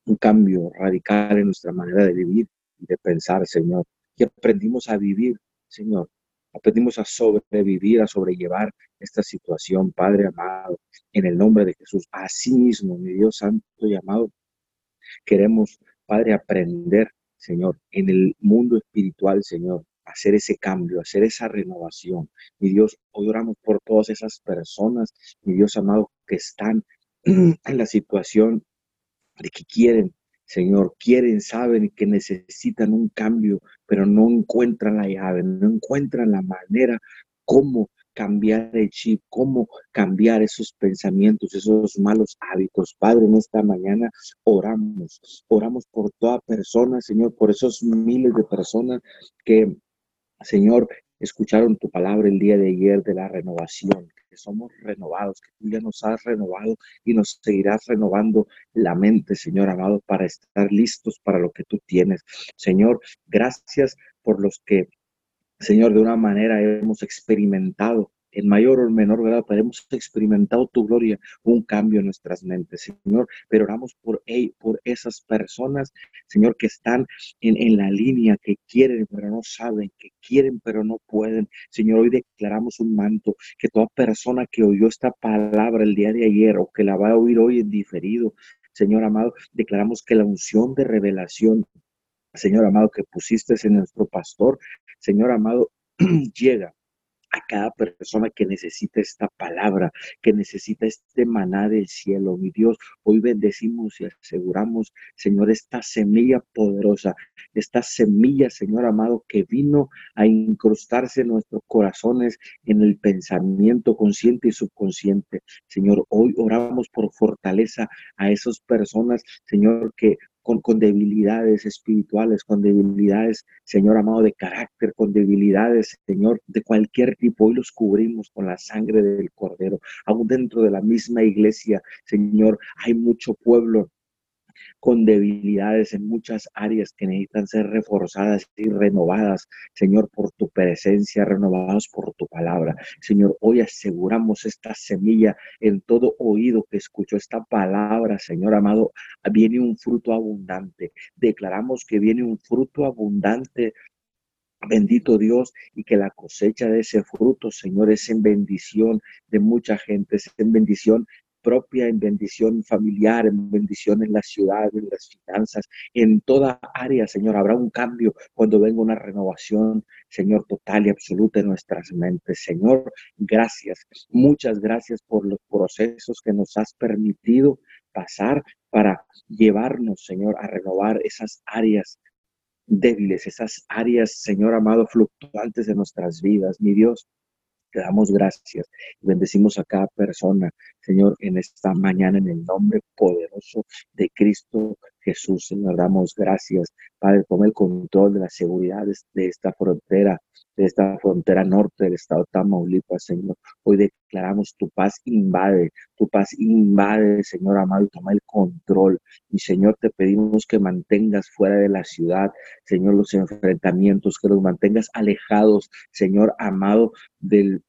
un cambio radical en nuestra manera de vivir y de pensar, Señor. Y aprendimos a vivir, Señor. Aprendimos a sobrevivir, a sobrellevar esta situación, Padre amado, en el nombre de Jesús. Así mismo, mi Dios santo y amado, queremos, Padre, aprender, Señor, en el mundo espiritual, Señor, hacer ese cambio, hacer esa renovación. Mi Dios, hoy oramos por todas esas personas, mi Dios amado, que están <clears throat> en la situación de que quieren, Señor, quieren, saben que necesitan un cambio, pero no encuentran la llave, no encuentran la manera cómo cambiar el chip, cómo cambiar esos pensamientos, esos malos hábitos. Padre, en esta mañana oramos, oramos por toda persona, Señor, por esos miles de personas que, Señor, escucharon tu palabra el día de ayer de la renovación, que somos renovados, que tú ya nos has renovado y nos seguirás renovando la mente, Señor amado, para estar listos para lo que tú tienes. Señor, gracias por los que, Señor, de una manera hemos experimentado en mayor o menor grado, pero hemos experimentado tu gloria, un cambio en nuestras mentes, Señor. Pero oramos por, por esas personas, Señor, que están en, en la línea, que quieren, pero no saben, que quieren, pero no pueden. Señor, hoy declaramos un manto, que toda persona que oyó esta palabra el día de ayer o que la va a oír hoy en diferido, Señor amado, declaramos que la unción de revelación, Señor amado, que pusiste en nuestro pastor, Señor amado, <clears throat> llega a cada persona que necesita esta palabra, que necesita este maná del cielo. Mi Dios, hoy bendecimos y aseguramos, Señor, esta semilla poderosa, esta semilla, Señor amado, que vino a incrustarse en nuestros corazones, en el pensamiento consciente y subconsciente. Señor, hoy oramos por fortaleza a esas personas, Señor, que con, debilidades espirituales, con debilidades, Señor amado, de carácter, con debilidades, Señor, de cualquier tipo. Hoy los cubrimos con la sangre del Cordero. Aún dentro de la misma iglesia, Señor, hay mucho pueblo con debilidades en muchas áreas que necesitan ser reforzadas y renovadas, Señor, por tu presencia, renovados por tu palabra. Señor, hoy aseguramos esta semilla en todo oído que escuchó esta palabra, Señor amado, viene un fruto abundante. Declaramos que viene un fruto abundante Bendito Dios y que la cosecha de ese fruto, Señor, es en bendición de mucha gente, es en bendición propia, en bendición familiar, en bendición en la ciudad, en las finanzas, en toda área, Señor. Habrá un cambio cuando venga una renovación, Señor, total y absoluta en nuestras mentes. Señor, gracias, muchas gracias por los procesos que nos has permitido pasar para llevarnos, Señor, a renovar esas áreas débiles, esas áreas, Señor amado, fluctuantes de nuestras vidas. Mi Dios, te damos gracias y bendecimos a cada persona, Señor, en esta mañana, en el nombre poderoso de Cristo Jesús. Señor, damos gracias, Padre, toma el control de la seguridad de esta frontera, de esta frontera norte del estado Tamaulipas, Señor. Hoy declaramos tu paz invade, tu paz invade, Señor amado, y toma el control. Y Señor, te pedimos que mantengas fuera de la ciudad, Señor, los enfrentamientos, que los mantengas alejados, Señor amado, del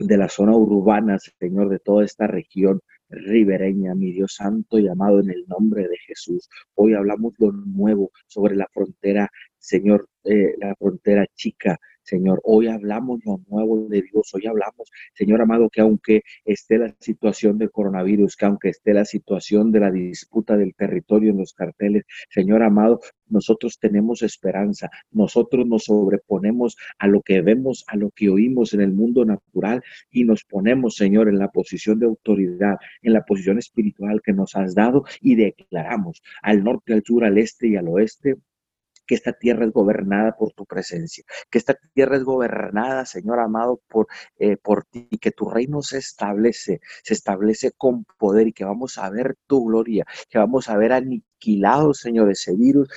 de la zona urbana, Señor, de toda esta región ribereña, mi Dios santo y amado en el nombre de Jesús. Hoy hablamos lo nuevo sobre la frontera, Señor, eh, la frontera chica, Señor. Hoy hablamos lo nuevo de Dios. Hoy hablamos, Señor amado, que aunque esté la situación del coronavirus, que aunque esté la situación de la disputa del territorio en los carteles, Señor amado, nosotros tenemos esperanza. Nosotros nos sobreponemos a lo que vemos, a lo que oímos en el mundo natural y nos ponemos, Señor, en la posición de autoridad, en la posición espiritual que nos has dado y declaramos al norte, al sur, al este y al oeste que esta tierra es gobernada por tu presencia, que esta tierra es gobernada, Señor amado, por, eh, por ti, que tu reino se establece, se establece con poder y que vamos a ver tu gloria, que vamos a ver aniquilado, Señor, ese virus,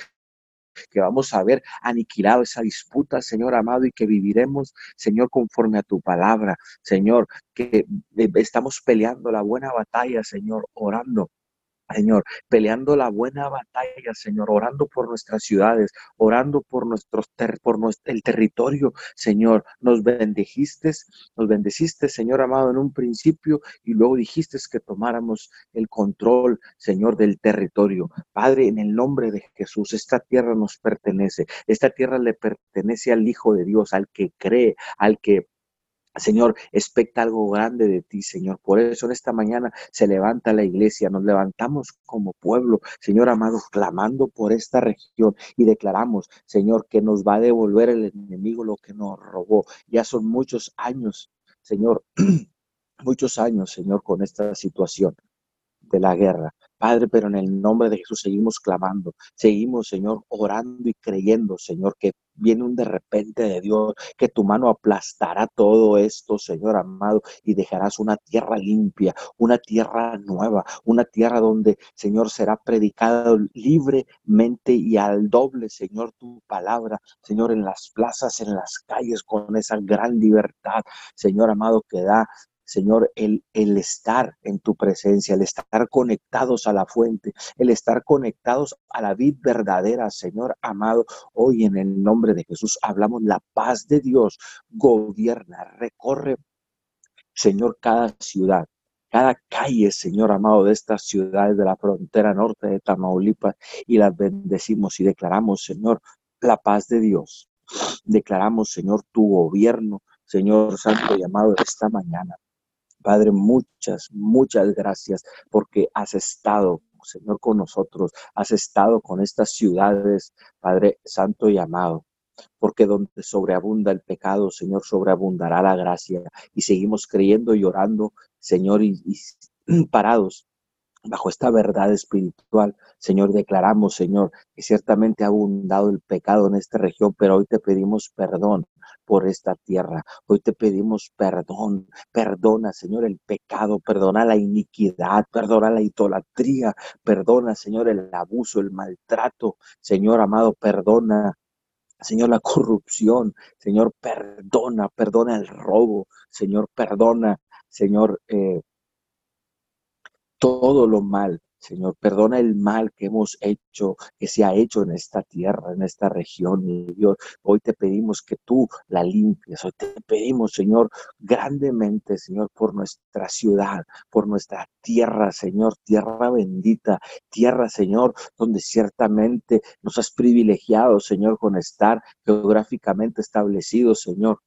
que vamos a ver aniquilado esa disputa, Señor amado, y que viviremos, Señor, conforme a tu palabra, Señor, que eh, estamos peleando la buena batalla, Señor, orando Señor, peleando la buena batalla, Señor, orando por nuestras ciudades, orando por nuestros por nuestro, el territorio, Señor. Nos bendijiste, nos bendeciste, Señor amado, en un principio y luego dijiste que tomáramos el control, Señor, del territorio. Padre, en el nombre de Jesús, esta tierra nos pertenece. Esta tierra le pertenece al Hijo de Dios, al que cree, al que Señor, expecta algo grande de ti, Señor. Por eso en esta mañana se levanta la iglesia, nos levantamos como pueblo, Señor amado, clamando por esta región y declaramos, Señor, que nos va a devolver el enemigo lo que nos robó. Ya son muchos años, Señor, <clears throat> muchos años, Señor, con esta situación de la guerra. Padre, pero en el nombre de Jesús seguimos clamando, seguimos, Señor, orando y creyendo, Señor, que viene un de repente de Dios, que tu mano aplastará todo esto, Señor amado, y dejarás una tierra limpia, una tierra nueva, una tierra donde, Señor, será predicado libremente y al doble, Señor, tu palabra, Señor, en las plazas, en las calles, con esa gran libertad, Señor amado, que da Señor, el, el estar en tu presencia, el estar conectados a la fuente, el estar conectados a la vid verdadera, Señor amado, hoy en el nombre de Jesús hablamos la paz de Dios, gobierna, recorre Señor, cada ciudad, cada calle, Señor amado, de estas ciudades de la frontera norte de Tamaulipas y las bendecimos y declaramos, Señor, la paz de Dios. Declaramos, Señor, tu gobierno, Señor Santo llamado esta mañana. Padre, muchas, muchas gracias porque has estado, Señor, con nosotros, has estado con estas ciudades, Padre Santo y amado porque donde sobreabunda el pecado, Señor, sobreabundará la gracia. Y seguimos creyendo y orando, Señor, y, <clears throat> parados bajo esta verdad espiritual, Señor, declaramos, Señor, que ciertamente ha abundado el pecado en esta región, pero hoy te pedimos perdón por esta tierra. Hoy te pedimos perdón, perdona, Señor, el pecado, perdona la iniquidad, perdona la idolatría, perdona, Señor, el abuso, el maltrato. Señor amado, perdona, Señor, la corrupción, Señor, perdona, perdona el robo, Señor, perdona, Señor, eh, todo lo mal, Señor, perdona el mal que hemos hecho, que se ha hecho en esta tierra, en esta región, mi Dios. Hoy te pedimos que tú la limpies. Hoy te pedimos, Señor, grandemente, Señor, por nuestra ciudad, por nuestra tierra, Señor, tierra bendita, tierra, Señor, donde ciertamente nos has privilegiado, Señor, con estar geográficamente establecidos, Señor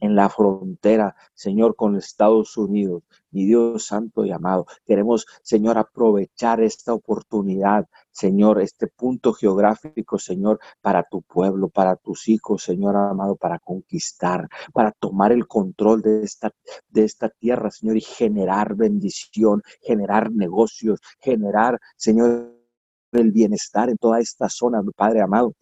en la frontera, Señor, con Estados Unidos. Mi Dios santo y amado, queremos, Señor, aprovechar esta oportunidad, Señor, este punto geográfico, Señor, para tu pueblo, para tus hijos, Señor amado, para conquistar, para tomar el control de esta, de esta tierra, Señor, y generar bendición, generar negocios, generar, Señor, el bienestar en toda esta zona, Padre amado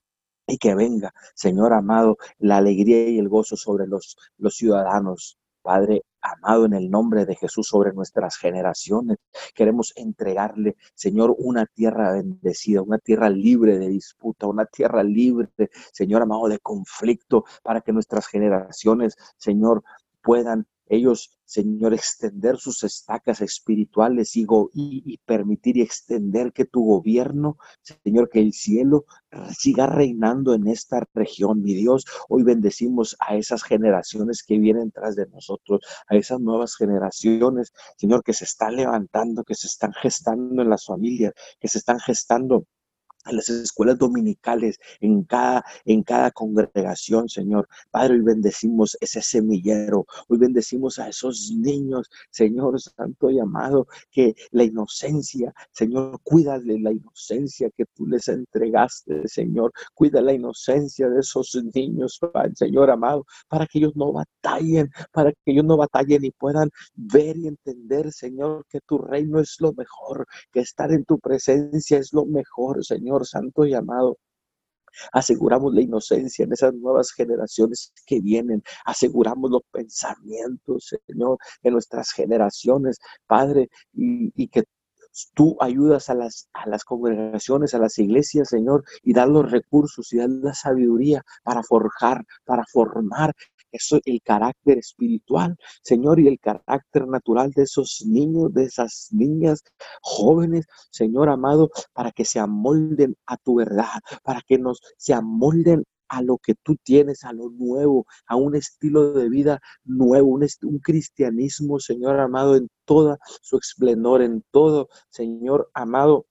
y que venga, Señor amado, la alegría y el gozo sobre los, los ciudadanos. Padre amado, en el nombre de Jesús sobre nuestras generaciones, queremos entregarle, Señor, una tierra bendecida, una tierra libre de disputa, una tierra libre, Señor amado, de conflicto, para que nuestras generaciones, Señor, puedan ellos, Señor, extender sus estacas espirituales y, y, permitir y extender que tu gobierno, Señor, que el cielo siga reinando en esta región. Mi Dios, hoy bendecimos a esas generaciones que vienen tras de nosotros, a esas nuevas generaciones, Señor, que se están levantando, que se están gestando en las familias, que se están gestando en las escuelas dominicales, en cada, en cada congregación, Señor. Padre, hoy bendecimos ese semillero, hoy bendecimos a esos niños, Señor Santo y amado, que la inocencia, Señor, cuida de la inocencia que tú les entregaste, Señor. Cuida la inocencia de esos niños, Señor amado, para que ellos no batallen, para que ellos no batallen y puedan ver y entender, Señor, que tu reino es lo mejor, que estar en tu presencia es lo mejor, Señor Santo y amado. Aseguramos la inocencia en esas nuevas generaciones que vienen. Aseguramos los pensamientos, Señor, en nuestras generaciones, Padre, y, que tú ayudas a las, a las congregaciones, a las iglesias, Señor, y das los recursos y la sabiduría para forjar, para formar eso, el carácter espiritual, Señor, y el carácter natural de esos niños, de esas niñas jóvenes, Señor amado, para que se amolden a tu verdad, para que nos se amolden a lo que tú tienes, a lo nuevo, a un estilo de vida nuevo, un, un, cristianismo, Señor amado, en toda su esplendor, en todo, Señor amado,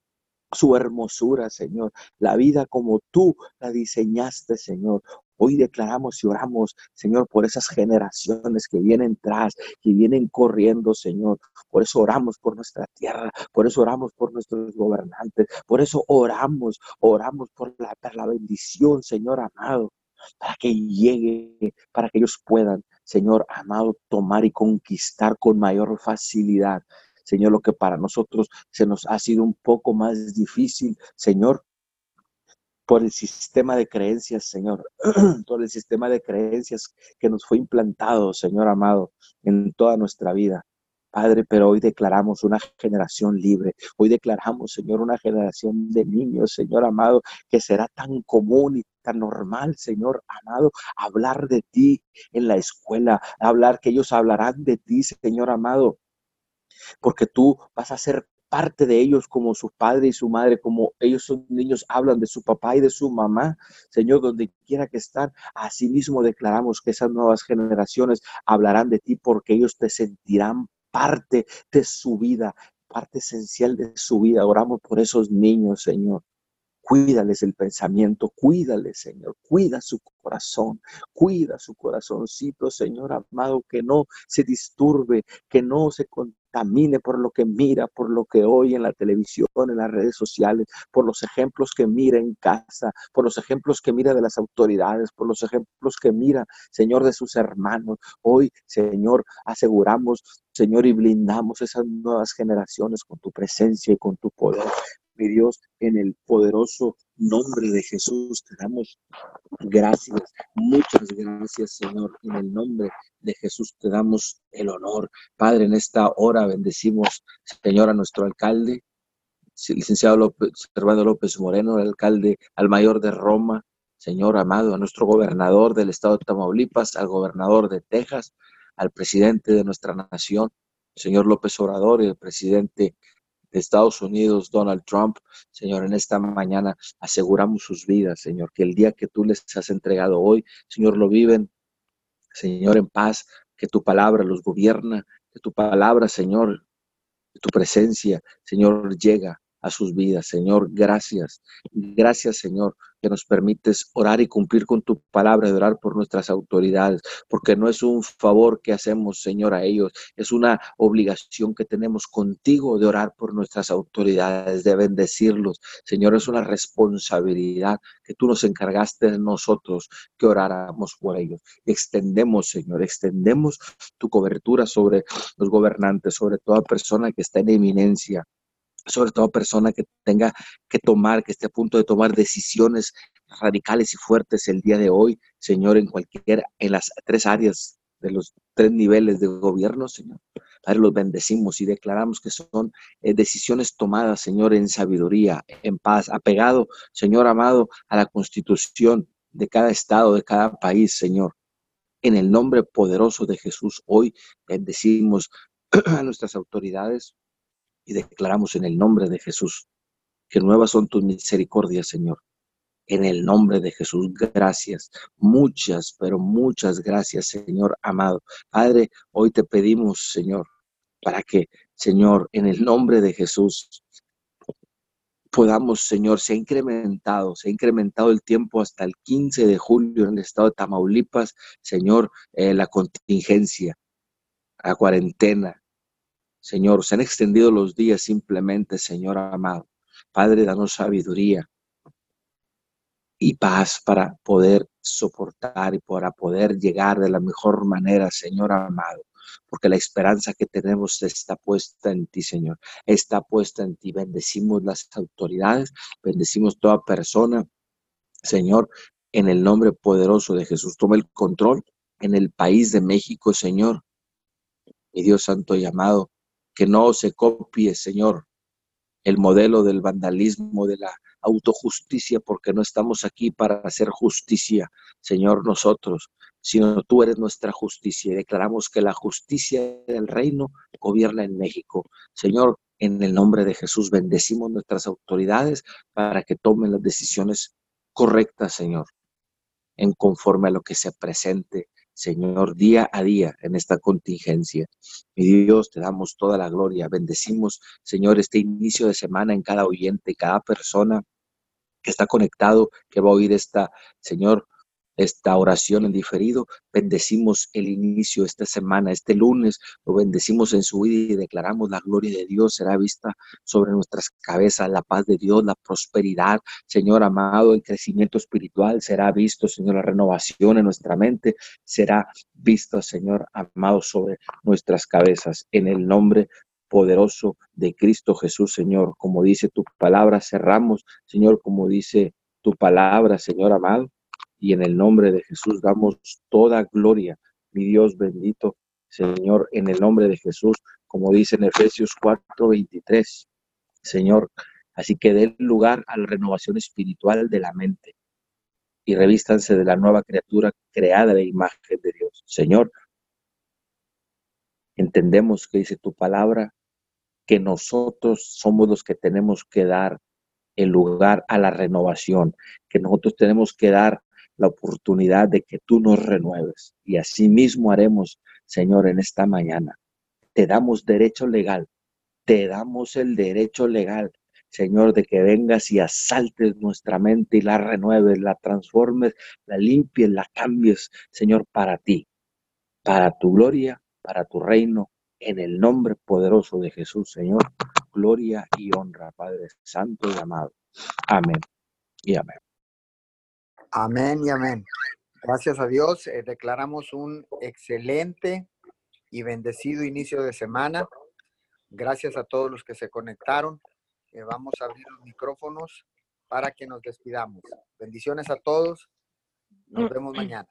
su hermosura, Señor, la vida como tú la diseñaste, Señor. Hoy declaramos y oramos, Señor, por esas generaciones que vienen tras, que vienen corriendo, Señor. Por eso oramos por nuestra tierra, por eso oramos por nuestros gobernantes, por eso oramos, oramos por la, por la bendición, Señor amado, para que llegue, para que ellos puedan, Señor amado, tomar y conquistar con mayor facilidad. Señor, lo que para nosotros se nos ha sido un poco más difícil, Señor, por el sistema de creencias, Señor, <clears throat> por el sistema de creencias que nos fue implantado, Señor amado, en toda nuestra vida. Padre, pero hoy declaramos una generación libre. Hoy declaramos, Señor, una generación de niños, Señor amado, que será tan común y tan normal, Señor amado, hablar de ti en la escuela, hablar que ellos hablarán de ti, Señor amado, porque tú vas a ser parte de ellos como su padre y su madre, como ellos son niños, hablan de su papá y de su mamá. Señor, donde quiera que están, asimismo declaramos que esas nuevas generaciones hablarán de ti porque ellos te sentirán parte de su vida, parte esencial de su vida. Oramos por esos niños, Señor. Cuídales el pensamiento, cuídales, Señor, cuida su corazón, cuida su corazoncito, Señor amado, que no se disturbe, que no se contamine por lo que mira, por lo que oye en la televisión, en las redes sociales, por los ejemplos que mira en casa, por los ejemplos que mira de las autoridades, por los ejemplos que mira, Señor, de sus hermanos. Hoy, Señor, aseguramos, Señor, y blindamos esas nuevas generaciones con tu presencia y con tu poder mi Dios, en el poderoso nombre de Jesús te damos gracias, muchas gracias, Señor. En el nombre de Jesús te damos el honor. Padre, en esta hora bendecimos, Señor, a nuestro alcalde, licenciado López, Servando López Moreno, el alcalde al mayor de Roma, Señor amado, a nuestro gobernador del estado de Tamaulipas, al gobernador de Texas, al presidente de nuestra nación, señor López Obrador y el presidente de Estados Unidos, Donald Trump, Señor, en esta mañana aseguramos sus vidas, Señor, que el día que tú les has entregado hoy, Señor, lo viven, Señor, en paz, que tu palabra los gobierna, que tu palabra, Señor, tu presencia, Señor, llega a sus vidas. Señor, gracias. Gracias, Señor, que nos permites orar y cumplir con tu palabra, de orar por nuestras autoridades, porque no es un favor que hacemos, Señor, a ellos, es una obligación que tenemos contigo de orar por nuestras autoridades, de bendecirlos. Señor, es una responsabilidad que tú nos encargaste de nosotros que oráramos por ellos. Extendemos, Señor, extendemos tu cobertura sobre los gobernantes, sobre toda persona que está en eminencia sobre todo persona que tenga que tomar, que esté a punto de tomar decisiones radicales y fuertes el día de hoy, Señor, en cualquier, en las tres áreas de los tres niveles de gobierno, Señor. Padre, los bendecimos y declaramos que son eh, decisiones tomadas, Señor, en sabiduría, en paz, apegado, Señor amado, a la constitución de cada estado, de cada país, Señor. En el nombre poderoso de Jesús, hoy bendecimos <clears throat> a nuestras autoridades, y declaramos en el nombre de Jesús que nuevas son tus misericordias, Señor. En el nombre de Jesús, gracias, muchas, pero muchas gracias, Señor amado. Padre, hoy te pedimos, Señor, para que, Señor, en el nombre de Jesús, podamos, Señor, se ha incrementado, se ha incrementado el tiempo hasta el 15 de julio en el estado de Tamaulipas, Señor, eh, la contingencia, la cuarentena, Señor, se han extendido los días simplemente, Señor amado. Padre, danos sabiduría y paz para poder soportar y para poder llegar de la mejor manera, Señor amado. Porque la esperanza que tenemos está puesta en ti, Señor. Está puesta en ti. Bendecimos las autoridades, bendecimos toda persona, Señor, en el nombre poderoso de Jesús. Toma el control en el país de México, Señor. Mi Dios santo y amado, que no se copie, Señor, el modelo del vandalismo, de la autojusticia, porque no estamos aquí para hacer justicia, Señor, nosotros, sino tú eres nuestra justicia. Y declaramos que la justicia del reino gobierna en México. Señor, en el nombre de Jesús bendecimos nuestras autoridades para que tomen las decisiones correctas, Señor, en conforme a lo que se presente Señor, día a día en esta contingencia. Mi Dios, te damos toda la gloria. Bendecimos, Señor, este inicio de semana en cada oyente, cada persona que está conectado, que va a oír esta, Señor, esta oración en diferido. Bendecimos el inicio esta semana, este lunes, lo bendecimos en su vida y declaramos la gloria de Dios será vista sobre nuestras cabezas, la paz de Dios, la prosperidad, Señor amado, el crecimiento espiritual será visto, Señor, la renovación en nuestra mente será visto, Señor amado, sobre nuestras cabezas. En el nombre poderoso de Cristo Jesús, Señor. Como dice tu palabra, cerramos, Señor, como dice tu palabra, Señor amado y en el nombre de Jesús damos toda gloria, mi Dios bendito, Señor, en el nombre de Jesús, como dice en Efesios 4:23, Señor, así que den lugar a la renovación espiritual de la mente y revístanse de la nueva criatura creada de imagen de Dios. Señor, entendemos que dice tu palabra que nosotros somos los que tenemos que dar el lugar a la renovación, que nosotros tenemos que dar la oportunidad de que tú nos renueves. Y así mismo haremos, Señor, en esta mañana. Te damos derecho legal, te damos el derecho legal, Señor, de que vengas y asaltes nuestra mente y la renueves, la transformes, la limpies, la cambies, Señor, para ti, para tu gloria, para tu reino, en el nombre poderoso de Jesús, Señor. Gloria y honra, Padre Santo y amado. Amén y amén. Amén y amén. Gracias a Dios. Eh, declaramos un excelente y bendecido inicio de semana. Gracias a todos los que se conectaron. Eh, vamos a abrir los micrófonos para que nos despidamos. Bendiciones a todos. Nos vemos mañana.